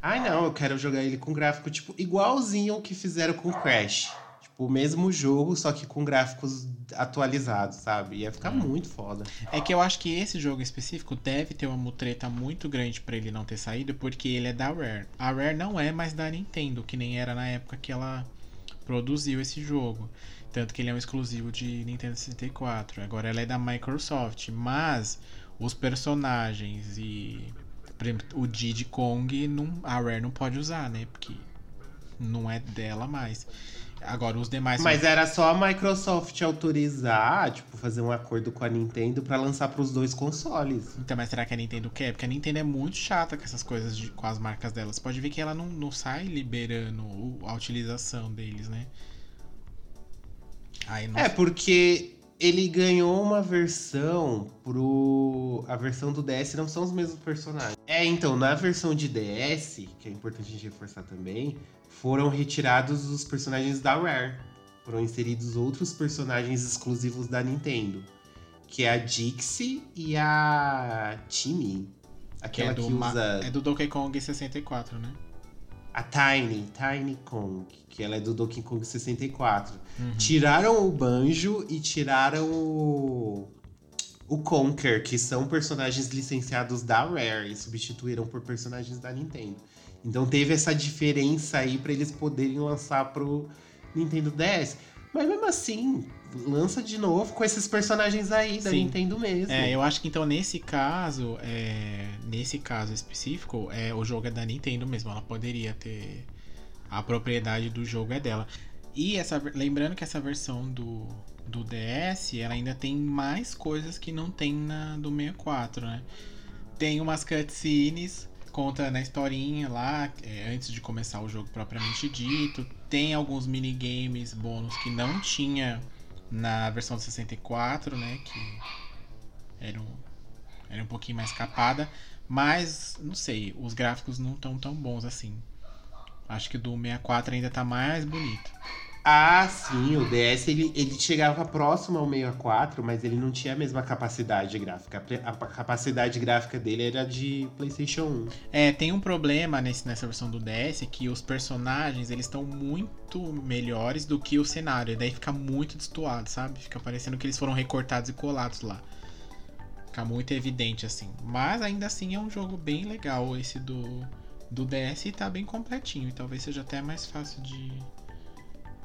Ai não, eu quero jogar ele com gráfico, tipo, igualzinho ao que fizeram com Crash. O mesmo jogo, só que com gráficos atualizados, sabe? Ia ficar muito foda. É que eu acho que esse jogo específico deve ter uma mutreta muito grande pra ele não ter saído, porque ele é da Rare. A Rare não é mais da Nintendo, que nem era na época que ela produziu esse jogo. Tanto que ele é um exclusivo de Nintendo 64. Agora ela é da Microsoft, mas os personagens e por exemplo, o Diddy Kong não, a Rare não pode usar, né? Porque não é dela mais. Agora os demais Mas era só a Microsoft autorizar, tipo, fazer um acordo com a Nintendo pra lançar pros dois consoles. Então, mas será que a Nintendo quer? Porque a Nintendo é muito chata com essas coisas de- com as marcas dela. Você pode ver que ela não, não sai liberando a utilização deles, né? Aí É, porque ele ganhou uma versão pro. A versão do DS não são os mesmos personagens. É, então, na versão de DS, que é importante a gente reforçar também, foram retirados os personagens da Rare. Foram inseridos outros personagens exclusivos da Nintendo. Que é a Dixie e a Timmy. que Aquela é que, Ma- usa. é do Donkey Kong 64, né? A Tiny, Tiny Kong, que ela é do Donkey Kong 64. Uhum. Tiraram o Banjo e tiraram o. O Conker, que são personagens licenciados da Rare e substituíram por personagens da Nintendo. Então teve essa diferença aí pra eles poderem lançar pro Nintendo DS. Mas mesmo assim, lança de novo com esses personagens aí da Sim. Nintendo mesmo. É, eu acho que então nesse caso, é, nesse caso específico, é, o jogo é da Nintendo mesmo. Ela poderia ter. A propriedade do jogo é dela. E essa, lembrando que essa versão do, do DS, ela ainda tem mais coisas que não tem na do 64, né? Tem umas cutscenes contando a historinha lá, é, antes de começar o jogo propriamente dito. Tem alguns minigames bônus que não tinha na versão do 64, né? Que era um, era um pouquinho mais capada. Mas, não sei, os gráficos não estão tão bons assim. Acho que o do 64 ainda tá mais bonito. Ah, sim, o DS ele, ele chegava próximo ao 64, mas ele não tinha a mesma capacidade gráfica. A capacidade gráfica dele era de PlayStation 1. É, tem um problema nesse, nessa versão do DS que os personagens eles estão muito melhores do que o cenário. E daí fica muito destoado, sabe? Fica parecendo que eles foram recortados e colados lá. Fica muito evidente assim. Mas ainda assim é um jogo bem legal esse do, do DS e tá bem completinho. E talvez seja até mais fácil de,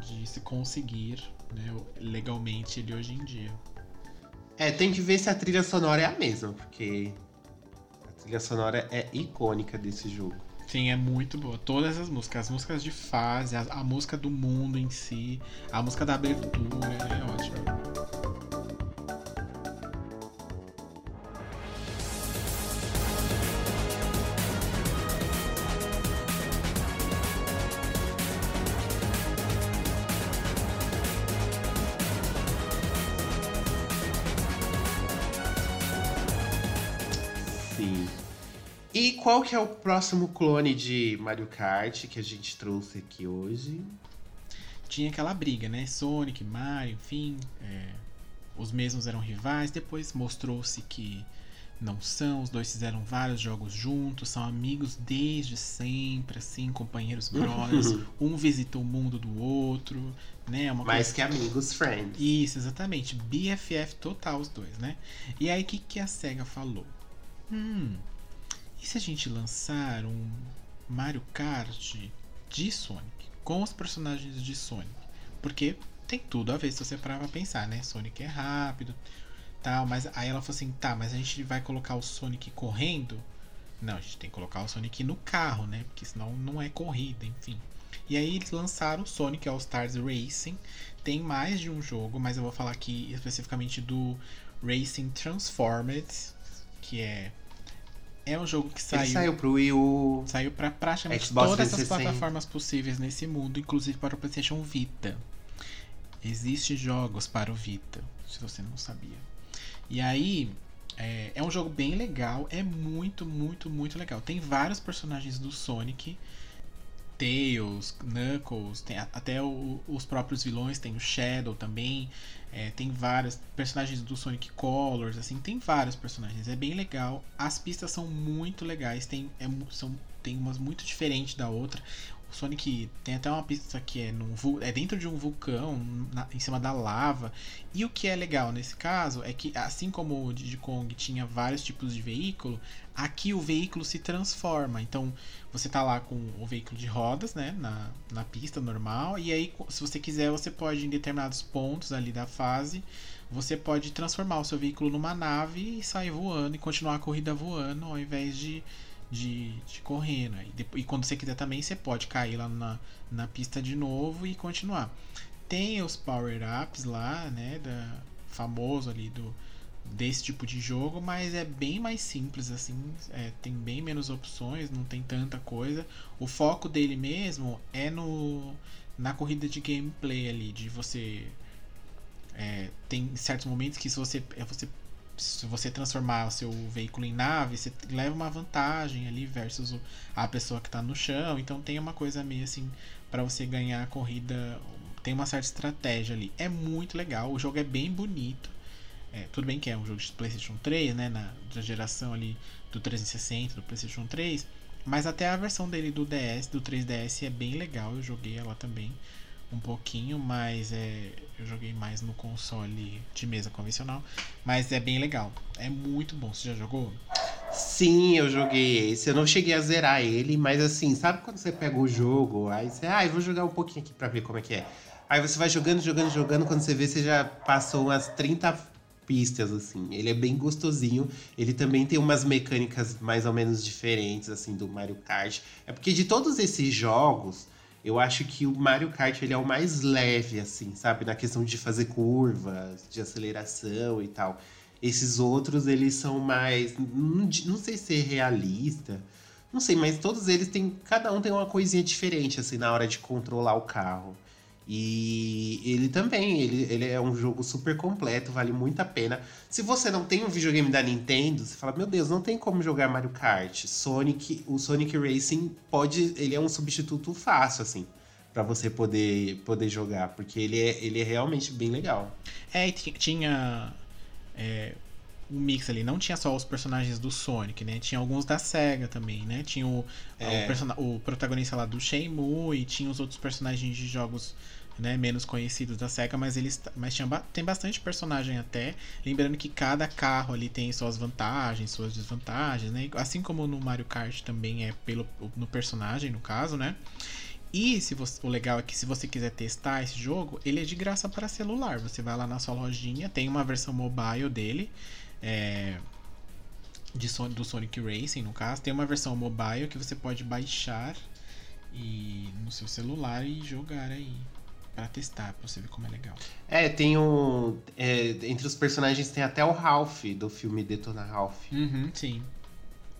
de se conseguir né, legalmente ele hoje em dia. É, tem que ver se a trilha sonora é a mesma, porque a trilha sonora é icônica desse jogo. Sim, é muito boa. Todas as músicas, as músicas de fase, a, a música do mundo em si, a música da abertura, é ótimo. Qual que é o próximo clone de Mario Kart que a gente trouxe aqui hoje? Tinha aquela briga, né? Sonic, Mario, enfim. é, os mesmos eram rivais. Depois mostrou-se que não são. Os dois fizeram vários jogos juntos, são amigos desde sempre, assim, companheiros brothers. um visita o mundo do outro, né? É Uma Mais que amigos, friends. Isso, exatamente. BFF total os dois, né? E aí, o que, que a SEGA falou? Hum, e se a gente lançar um Mario Kart de Sonic? Com os personagens de Sonic? Porque tem tudo a ver se você parar pra pensar, né? Sonic é rápido, tal, mas aí ela falou assim, tá, mas a gente vai colocar o Sonic correndo? Não, a gente tem que colocar o Sonic no carro, né? Porque senão não é corrida, enfim. E aí eles lançaram o Sonic All Stars Racing. Tem mais de um jogo, mas eu vou falar aqui especificamente do Racing Transformed, que é é um jogo que Ele saiu saiu pro Wii U. saiu para praticamente Xbox todas as 360. plataformas possíveis nesse mundo, inclusive para o PlayStation Vita. Existem jogos para o Vita, se você não sabia. E aí, é, é um jogo bem legal, é muito, muito, muito legal. Tem vários personagens do Sonic, Tails, Knuckles, tem até o- os próprios vilões, tem o Shadow também, é, tem vários personagens do Sonic Colors, assim, tem vários personagens, é bem legal. As pistas são muito legais, tem, é são, tem umas muito diferentes da outra. O Sonic tem até uma pista que é, num, é dentro de um vulcão, na- em cima da lava. E o que é legal nesse caso é que, assim como o Diddy Kong tinha vários tipos de veículo, aqui o veículo se transforma. Então, você tá lá com o veículo de rodas, né, na, na pista normal, e aí, se você quiser, você pode, em determinados pontos ali da fase, você pode transformar o seu veículo numa nave e sair voando e continuar a corrida voando, ao invés de, de, de correndo. E, depo- e quando você quiser também, você pode cair lá na, na pista de novo e continuar. Tem os power-ups lá, né, da, famoso ali do, desse tipo de jogo, mas é bem mais simples assim, é, tem bem menos opções, não tem tanta coisa. O foco dele mesmo é no na corrida de gameplay ali, de você é, tem certos momentos que se você é você se você transformar o seu veículo em nave, você leva uma vantagem ali versus a pessoa que está no chão. Então tem uma coisa meio assim para você ganhar a corrida, tem uma certa estratégia ali. É muito legal, o jogo é bem bonito. É, tudo bem que é um jogo de PlayStation 3, né, na da geração ali do 360, do PlayStation 3, mas até a versão dele do DS, do 3DS é bem legal. Eu joguei ela também um pouquinho, mas é, eu joguei mais no console de mesa convencional, mas é bem legal. É muito bom. Você já jogou? Sim, eu joguei esse. Eu não cheguei a zerar ele, mas assim, sabe quando você pega o jogo, aí você, ah, eu vou jogar um pouquinho aqui pra ver como é que é. Aí você vai jogando, jogando, jogando, quando você vê, você já passou umas 30 pistas, assim. Ele é bem gostosinho. Ele também tem umas mecânicas mais ou menos diferentes, assim, do Mario Kart. É porque de todos esses jogos, eu acho que o Mario Kart ele é o mais leve, assim, sabe? Na questão de fazer curvas, de aceleração e tal. Esses outros, eles são mais. Não, não sei se é realista. Não sei, mas todos eles têm. Cada um tem uma coisinha diferente, assim, na hora de controlar o carro. E ele também, ele, ele é um jogo super completo, vale muito a pena. Se você não tem um videogame da Nintendo, você fala, meu Deus, não tem como jogar Mario Kart. Sonic, o Sonic Racing pode. Ele é um substituto fácil, assim, pra você poder, poder jogar. Porque ele é, ele é realmente bem legal. É, ti- tinha é, um mix ali. Não tinha só os personagens do Sonic, né? Tinha alguns da SEGA também, né? Tinha o, É. o, persona- o protagonista lá do Shenmue e tinha os outros personagens de jogos né, menos conhecidos da SEGA, mas eles mas tinha, tem bastante personagem até. Lembrando que cada carro ali tem suas vantagens, suas desvantagens, né? Assim como no Mario Kart também é pelo no personagem, no caso, né? E se você- o legal é que se você quiser testar esse jogo, ele é de graça para celular. Você vai lá na sua lojinha, tem uma versão mobile dele, é, de do Sonic Racing, no caso. Tem uma versão mobile que você pode baixar e no seu celular e jogar aí para testar, pra você ver como é legal. É, tem um. é, entre os personagens tem até o Ralph, do filme Detona Ralph. Uhum, sim.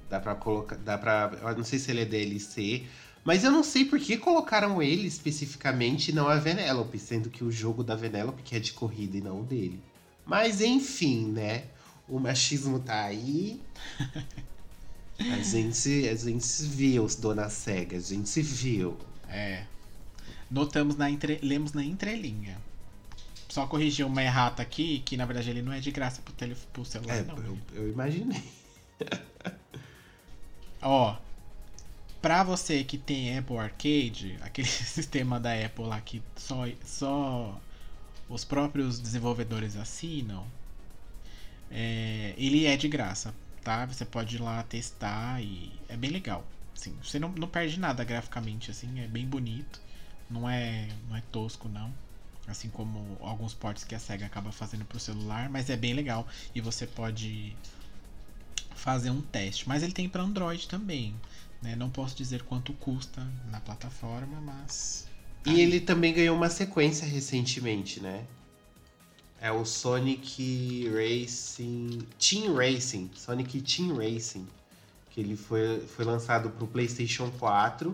Dá pra colocar. Dá pra. Eu não sei se ele é DLC. Mas eu não sei por que colocaram ele especificamente e não a Venelope, sendo que o jogo da Venelope que é de corrida e não o dele. Mas enfim, né? O machismo tá aí. A gente, a gente viu, dona Sega, a gente viu. É. Notamos na entre... lemos na entrelinha. Só corrigir uma errata aqui, que na verdade ele não é de graça pro, tele... pro celular, É, não. eu, eu imaginei. Ó, pra você que tem Apple Arcade, aquele sistema da Apple lá que só, só os próprios desenvolvedores assinam, é, ele é de graça, tá? Você pode ir lá testar e é bem legal. Assim, você não, não perde nada graficamente, assim, é bem bonito. Não é, não é tosco, não. Assim como alguns ports que a SEGA acaba fazendo pro celular, mas é bem legal. E você pode fazer um teste. Mas ele tem para Android também. Né? Não posso dizer quanto custa na plataforma, mas. E ele também ganhou uma sequência recentemente, né? É o Sonic Racing. Team Racing. Sonic Team Racing. Que ele foi, foi lançado pro PlayStation 4.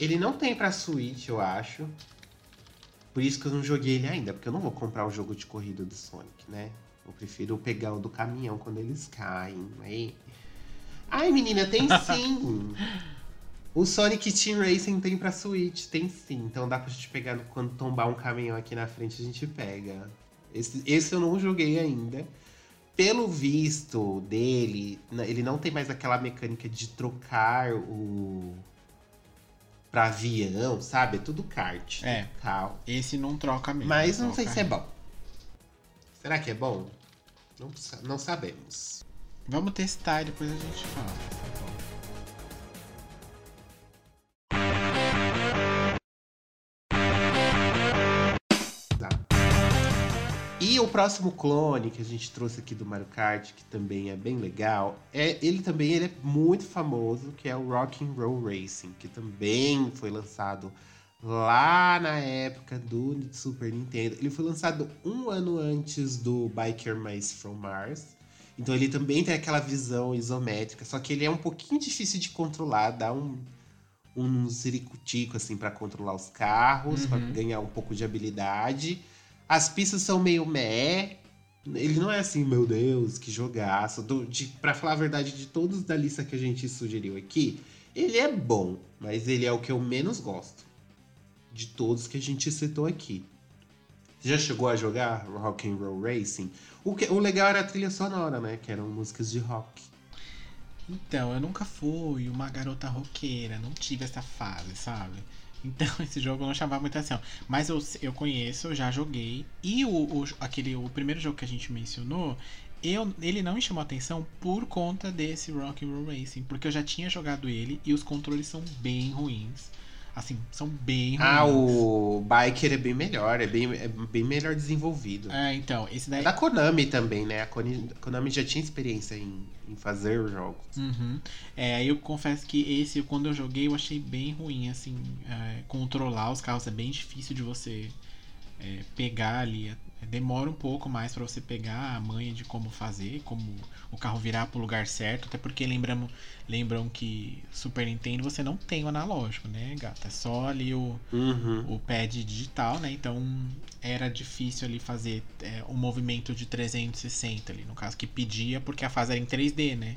Ele não tem pra Switch, eu acho. Por isso que eu não joguei ele ainda, porque eu não vou comprar o jogo de corrida do Sonic, né? Eu prefiro pegar o do caminhão quando eles caem. Aí... Ai, menina, tem sim! o Sonic Team Racing tem pra Switch, tem sim. Então dá pra gente pegar quando tombar um caminhão aqui na frente, a gente pega. Esse, esse eu não joguei ainda. Pelo visto dele, ele não tem mais aquela mecânica de trocar o. pra avião, sabe? É tudo kart. É. carro. Esse não troca mesmo. Mas não troca sei se é bom. Será que é bom? Não, não sabemos. Vamos testar e depois a gente fala. tá bom? E o próximo clone que a gente trouxe aqui do Mario Kart, que também é bem legal, é ele também ele é muito famoso, que é o Rock and Roll Racing, que também foi lançado lá na época do Super Nintendo. Ele foi lançado um ano antes do Biker Mice from Mars. Então ele também tem aquela visão isométrica, só que ele é um pouquinho difícil de controlar, dá um um ziricutico assim para controlar os carros, para Uhum. ganhar um pouco de habilidade. As pistas são meio meh. Ele não é assim, meu Deus, que jogaço. Do, de, pra falar a verdade, de todos da lista que a gente sugeriu aqui, ele é bom, mas ele é o que eu menos gosto. De todos que a gente citou aqui. Você já chegou a jogar Rock and Roll Racing? O, que, o legal era a trilha sonora, né? Que eram músicas de rock. Então, eu nunca fui uma garota roqueira, não tive essa fase, sabe? Então esse jogo não chamava muita atenção. Mas eu, eu conheço, já joguei. E o, o, aquele, o primeiro jogo que a gente mencionou, eu, ele não me chamou atenção por conta desse Rock Roll Racing. Porque eu já tinha jogado ele e os controles são bem ruins. Assim, são bem ruins. Ah, o Biker é bem melhor, é bem, é bem melhor desenvolvido. É, então, esse daí. É da Konami também, né? A Konami já tinha experiência em, em fazer os jogos. Uhum. É, eu confesso que esse, quando eu joguei, eu achei bem ruim, assim, é, controlar os carros é bem difícil de você é, pegar ali. é, demora um pouco mais pra você pegar a manha de como fazer, como o carro virar pro lugar certo, até porque lembramos, lembram que Super Nintendo você não tem o analógico, né, gata? É só ali o, Uhum. o pad digital, né? Então era difícil ali fazer é, um movimento de 360 ali, no caso que pedia porque a fase era em 3D, né?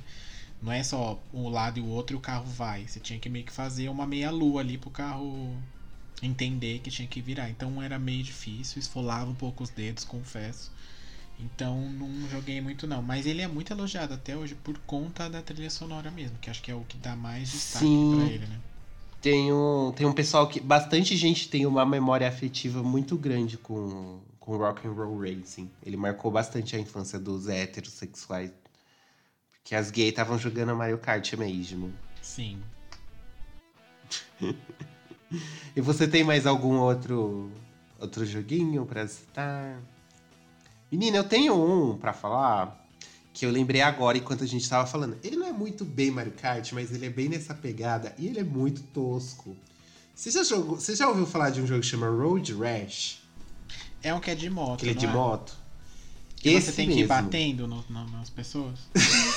Não é só um lado e o outro e o carro vai. Você tinha que meio que fazer uma meia lua ali pro carro entender que tinha que virar. Então era meio difícil, esfolava um pouco os dedos, confesso. Então não joguei muito não, mas ele é muito elogiado até hoje por conta da trilha sonora mesmo, que acho que é o que dá mais destaque pra ele, né? Tem um, tem um pessoal que. Bastante gente tem uma memória afetiva muito grande com, com Rock and Roll Racing. Ele marcou bastante a infância dos heterossexuais. Porque as gays estavam jogando Mario Kart mesmo. Sim. E você tem mais algum outro outro joguinho pra citar? Menina, eu tenho um pra falar que eu lembrei agora enquanto a gente tava falando. Ele não é muito bem Mario Kart, mas ele é bem nessa pegada e ele é muito tosco. Você já, jogou, você já ouviu falar de um jogo que chama Road Rash? É um que é de moto. Aquele não de é? moto? Que Esse você tem que ir mesmo. batendo no- no- nas pessoas?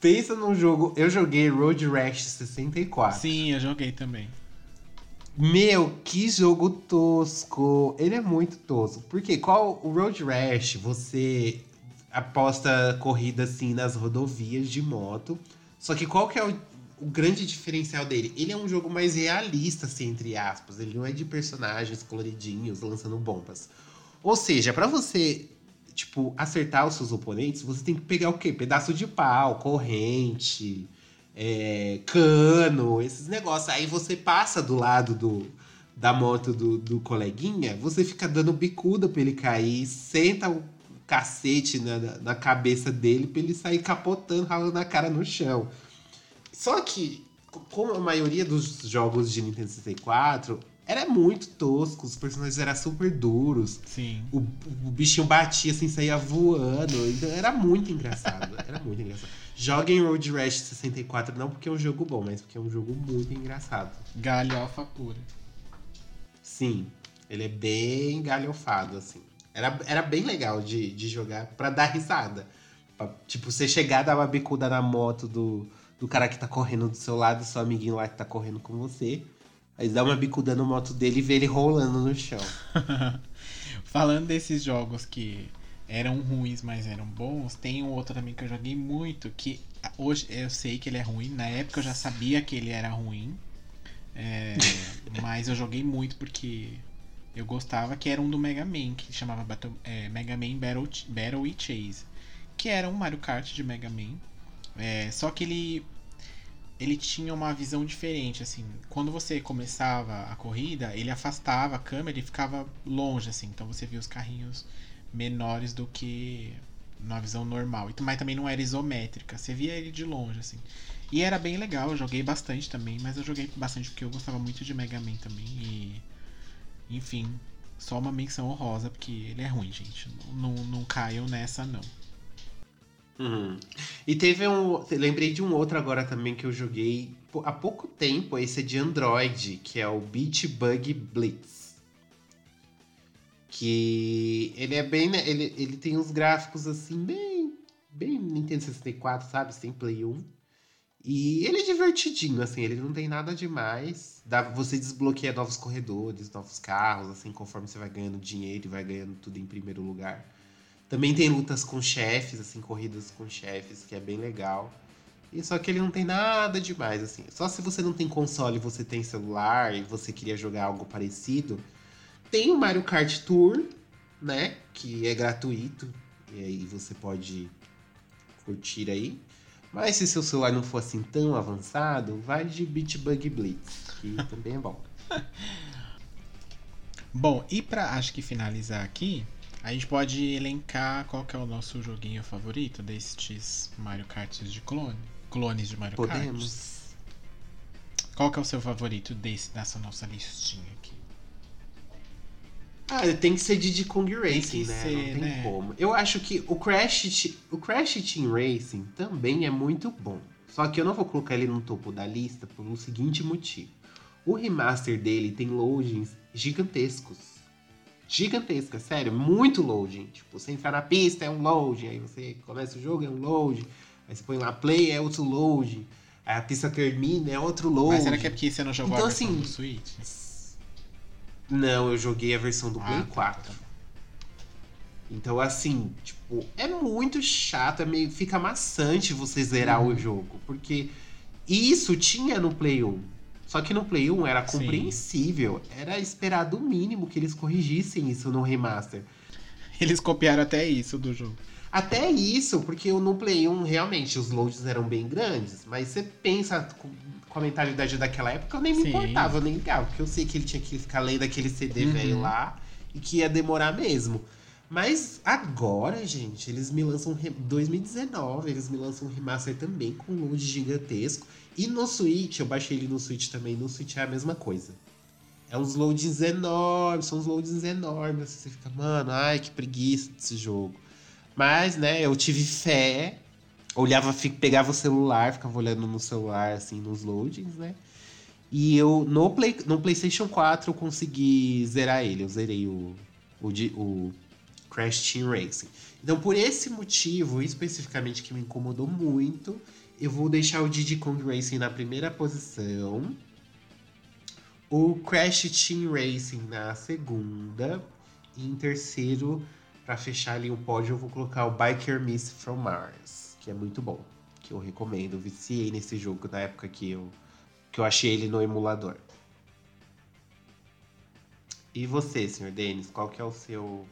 Pensa num jogo. Eu joguei Road Rash 64. Sim, eu joguei também. Meu, que jogo tosco. Ele é muito tosco. Porque qual o Road Rash, você aposta corrida assim nas rodovias de moto. Só que qual que é o, o grande diferencial dele? Ele é um jogo mais realista, assim, entre aspas. Ele não é de personagens coloridinhos lançando bombas. Ou seja, pra você tipo, acertar os seus oponentes, você tem que pegar o quê? Pedaço de pau, corrente, é, cano, esses negócios. Aí você passa do lado do, da moto do, do coleguinha, você fica dando bicuda pra ele cair, senta o cacete na, na- cabeça dele pra ele sair capotando, ralando a cara no chão. Só que, co- como a maioria dos jogos de Nintendo 64, era muito tosco, os personagens eram super duros. Sim. O, o bichinho batia assim, saía voando. Então era muito engraçado. Era muito engraçado. Joguem Road Rash 64, não porque é um jogo bom, mas porque é um jogo muito engraçado. Galhofa pura. Sim, ele é bem galhofado, assim. Era, era bem legal de, de jogar pra dar risada. Pra, tipo, você chegar, dar uma bicuda na moto do, do cara que tá correndo do seu lado, seu amiguinho lá que tá correndo com você. Aí dá uma bicuda na moto dele e vê ele rolando no chão. Falando desses jogos que eram ruins, mas eram bons, tem um outro também que eu joguei muito, que hoje eu sei que ele é ruim, na época eu já sabia que ele era ruim. é, mas eu joguei muito porque eu gostava, que era um do Mega Man, que chamava Battle- é, Mega Man Battle, Battle e Chase. Que era um Mario Kart de Mega Man. É, só que ele ele tinha uma visão diferente, assim. Quando você começava a corrida, ele afastava a câmera e ficava longe, assim. Então você via os carrinhos menores do que na visão normal. Mas também não era isométrica. Você via ele de longe, assim. E era bem legal, eu joguei bastante também, mas eu joguei bastante porque eu gostava muito de Mega Man também. E. Enfim, só uma menção honrosa, porque ele é ruim, gente. Não, não caiam nessa, não. Uhum. E teve um. Lembrei de um outro agora também que eu joguei há pouco tempo. Esse é de Android, que é o Beach Bug Blitz. Que ele é bem. né, Ele, ele tem uns gráficos assim, bem. Bem Nintendo 64, sabe? Sem Play 1. E ele é divertidinho, assim, ele não tem nada demais. Dá, você desbloqueia novos corredores, novos carros, assim, conforme você vai ganhando dinheiro e vai ganhando tudo em primeiro lugar. Também tem lutas com chefes, assim, corridas com chefes, que é bem legal. E só que ele não tem nada demais, assim. Só se você não tem console e você tem celular e você queria jogar algo parecido, tem o Mario Kart Tour, né? Que é gratuito. E aí você pode curtir aí. Mas se seu celular não for assim tão avançado, vai de Beat Bug Blitz, que também é bom. Bom, e pra acho que finalizar aqui, a gente pode elencar qual que é o nosso joguinho favorito destes Mario Karts de clone. Clones de Mario Kart. Podemos. Qual que é o seu favorito desse, dessa nossa listinha aqui? Ah, tem que ser Diddy Kong Racing, né? ser, não tem né? como. Eu acho que o Crash, o Crash Team Racing também é muito bom. Só que eu não vou colocar ele no topo da lista por um seguinte motivo. O remaster dele tem loadings gigantescos. Gigantesco, é sério, muito loading. Tipo, você entrar na pista é um loading, aí você começa o jogo é um loading, aí você põe lá play é outro loading, aí a pista termina é outro loading. Mas será que é porque você não jogou Então, a versão assim, do Switch? Não, eu joguei a versão do Ah, Play tá, 4. tá bom. Então, assim, tipo, é muito chato, é meio, fica maçante você zerar Uhum. o jogo. Porque isso tinha no Play 1. Só que no Play 1 era Sim. compreensível. Era esperado o mínimo que eles corrigissem isso no remaster. Eles copiaram até isso do jogo. Até isso, porque no Play 1 realmente os loads eram bem grandes. Mas você pensa com, a mentalidade daquela época, eu nem me Sim. importava, eu nem ligava. Porque eu sei que ele tinha que ficar lendo aquele CD Uhum. velho lá e que ia demorar mesmo. Mas agora, gente, eles me lançam. re- 2019, eles me lançam um remaster também com load gigantesco. E no Switch, eu baixei ele no Switch também. No Switch é a mesma coisa. É uns loadings enormes, são uns loadings enormes. assim, Você fica, mano, ai, que preguiça desse jogo. Mas, né, eu tive fé. Olhava, pegava o celular, ficava olhando no celular, assim, nos loadings, né? E eu, no, Play, no PlayStation 4, eu consegui zerar ele. Eu zerei o, o, o Crash Team Racing. Então, por esse motivo, especificamente, que me incomodou muito, eu vou deixar o Diddy Kong Racing na primeira posição. O Crash Team Racing na segunda. E em terceiro, pra fechar ali o pódio, eu vou colocar o Biker Miss from Mars, que é muito bom. Que eu recomendo. Eu viciei nesse jogo na época que eu, que eu achei ele no emulador. E você, senhor Denis, qual que é o seu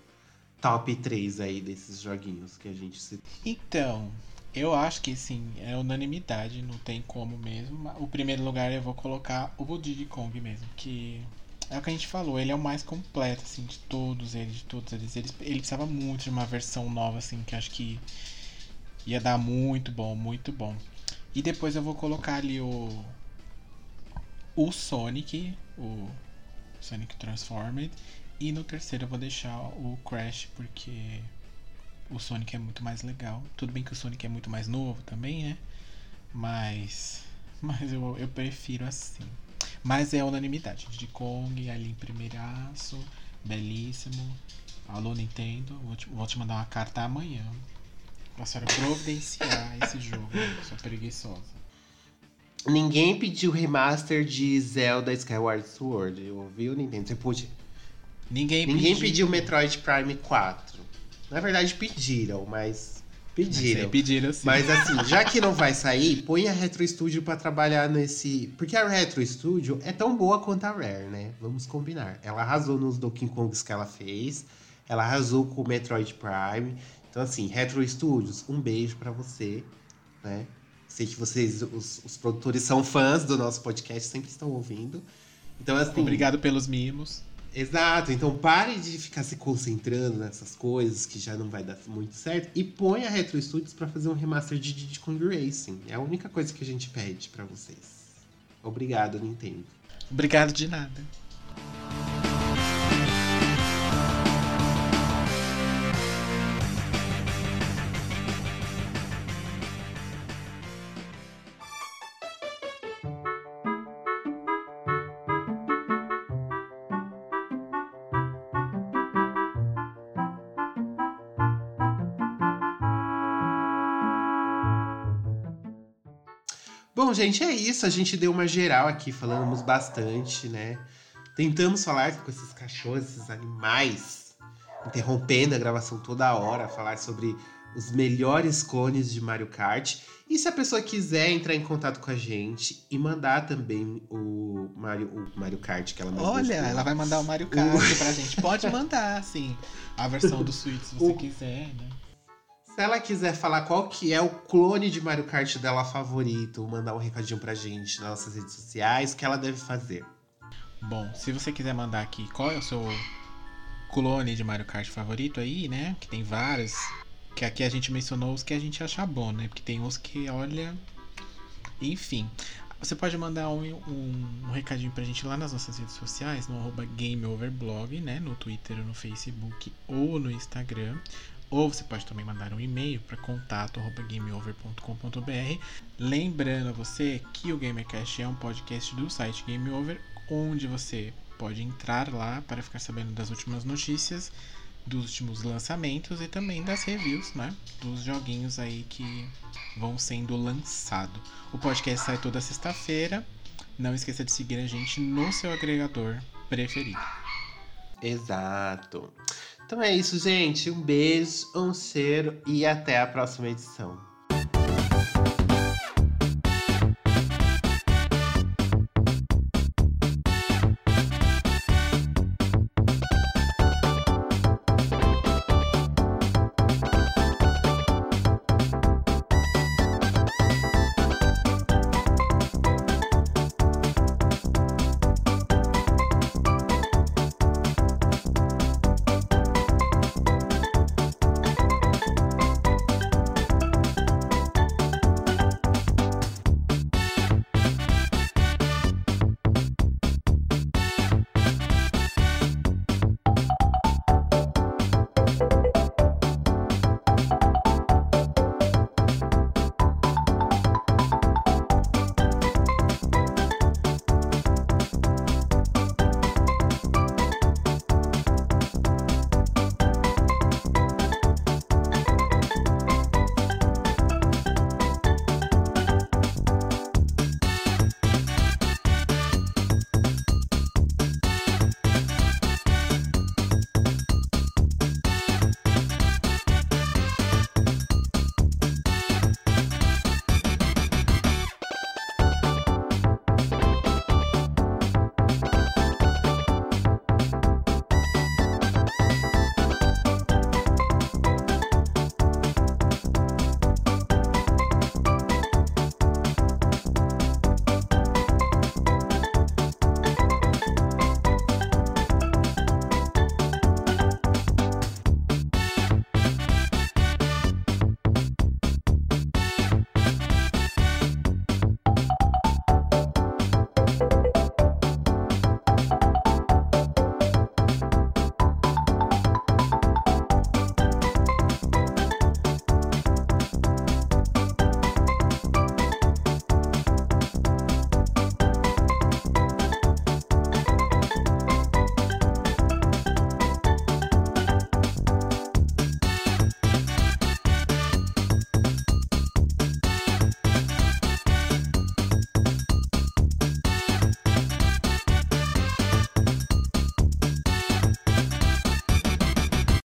top 3 aí desses joguinhos que a gente citou. Então, eu acho que sim, é unanimidade, não tem como mesmo. O primeiro lugar eu vou colocar o Diddy Kong mesmo, que é o que a gente falou, ele é o mais completo, assim, de todos eles, de todos eles. Ele, ele precisava muito de uma versão nova, assim, que acho que ia dar muito bom, muito bom. E depois eu vou colocar ali o. O Sonic, o Sonic Transformed. E no terceiro eu vou deixar o Crash, porque o Sonic é muito mais legal. Tudo bem que o Sonic é muito mais novo também, né? Mas. Mas eu, eu prefiro assim. Mas é unanimidade. De Kong, ali em primeiraço. Belíssimo. Alô, Nintendo. Vou te, vou te mandar uma carta amanhã. Pra senhora providenciar esse jogo. Sou preguiçosa. Ninguém pediu remaster de Zelda Skyward Sword. Eu ouvi o Nintendo. Você pôde. Ninguém, Ninguém pediu. pediu Metroid Prime 4. Na verdade, pediram, mas. Pediram. Mas pediram sim. Mas assim, já que não vai sair, põe a Retro Studio pra trabalhar nesse. Porque a Retro Studio é tão boa quanto a Rare, né? Vamos combinar. Ela arrasou nos Donkey Kongs que ela fez. Ela arrasou com o Metroid Prime. Então, assim, Retro Studios, um beijo pra você, né? Sei que vocês, os, os produtores, são fãs do nosso podcast, sempre estão ouvindo. Então, assim. Obrigado pelos mimos. Exato, então pare de ficar se concentrando nessas coisas que já não vai dar muito certo e põe a Retro Studios pra fazer um remaster de Diddy Kong Racing. É a única coisa que a gente pede pra vocês. Obrigado, Nintendo. Obrigado de nada. Bom, gente, é isso. A gente deu uma geral aqui, falamos bastante, né? Tentamos falar com esses cachorros, esses animais, interrompendo a gravação toda hora, falar sobre os melhores clones de Mario Kart. E se a pessoa quiser entrar em contato com a gente e mandar também o Mario, o Mario Kart que ela mais Olha, gostou. ela vai mandar o Mario Kart pra gente. Pode mandar, sim. A versão do Switch, se você quiser, né? Se ela quiser falar qual que é o clone de Mario Kart dela favorito, mandar um recadinho pra gente nas nossas redes sociais, o que ela deve fazer? Bom, se você quiser mandar aqui qual é o seu clone de Mario Kart favorito aí, né? Que tem vários. Que aqui a gente mencionou os que a gente acha bom, né? Porque tem uns que, olha. Enfim. Você pode mandar um, um, um recadinho pra gente lá nas nossas redes sociais, no GameOverblog, né? No Twitter, no Facebook ou no Instagram. Ou você pode também mandar um e-mail para contato@gameover.com.br. Lembrando a você que o GamerCast é um podcast do site Game Over, onde você pode entrar lá para ficar sabendo das últimas notícias, dos últimos lançamentos e também das reviews, né? Dos joguinhos aí que vão sendo lançados. O podcast sai toda sexta-feira. Não esqueça de seguir a gente no seu agregador preferido. Exato. Então é isso, gente. Um beijo, um cheiro e até a próxima edição.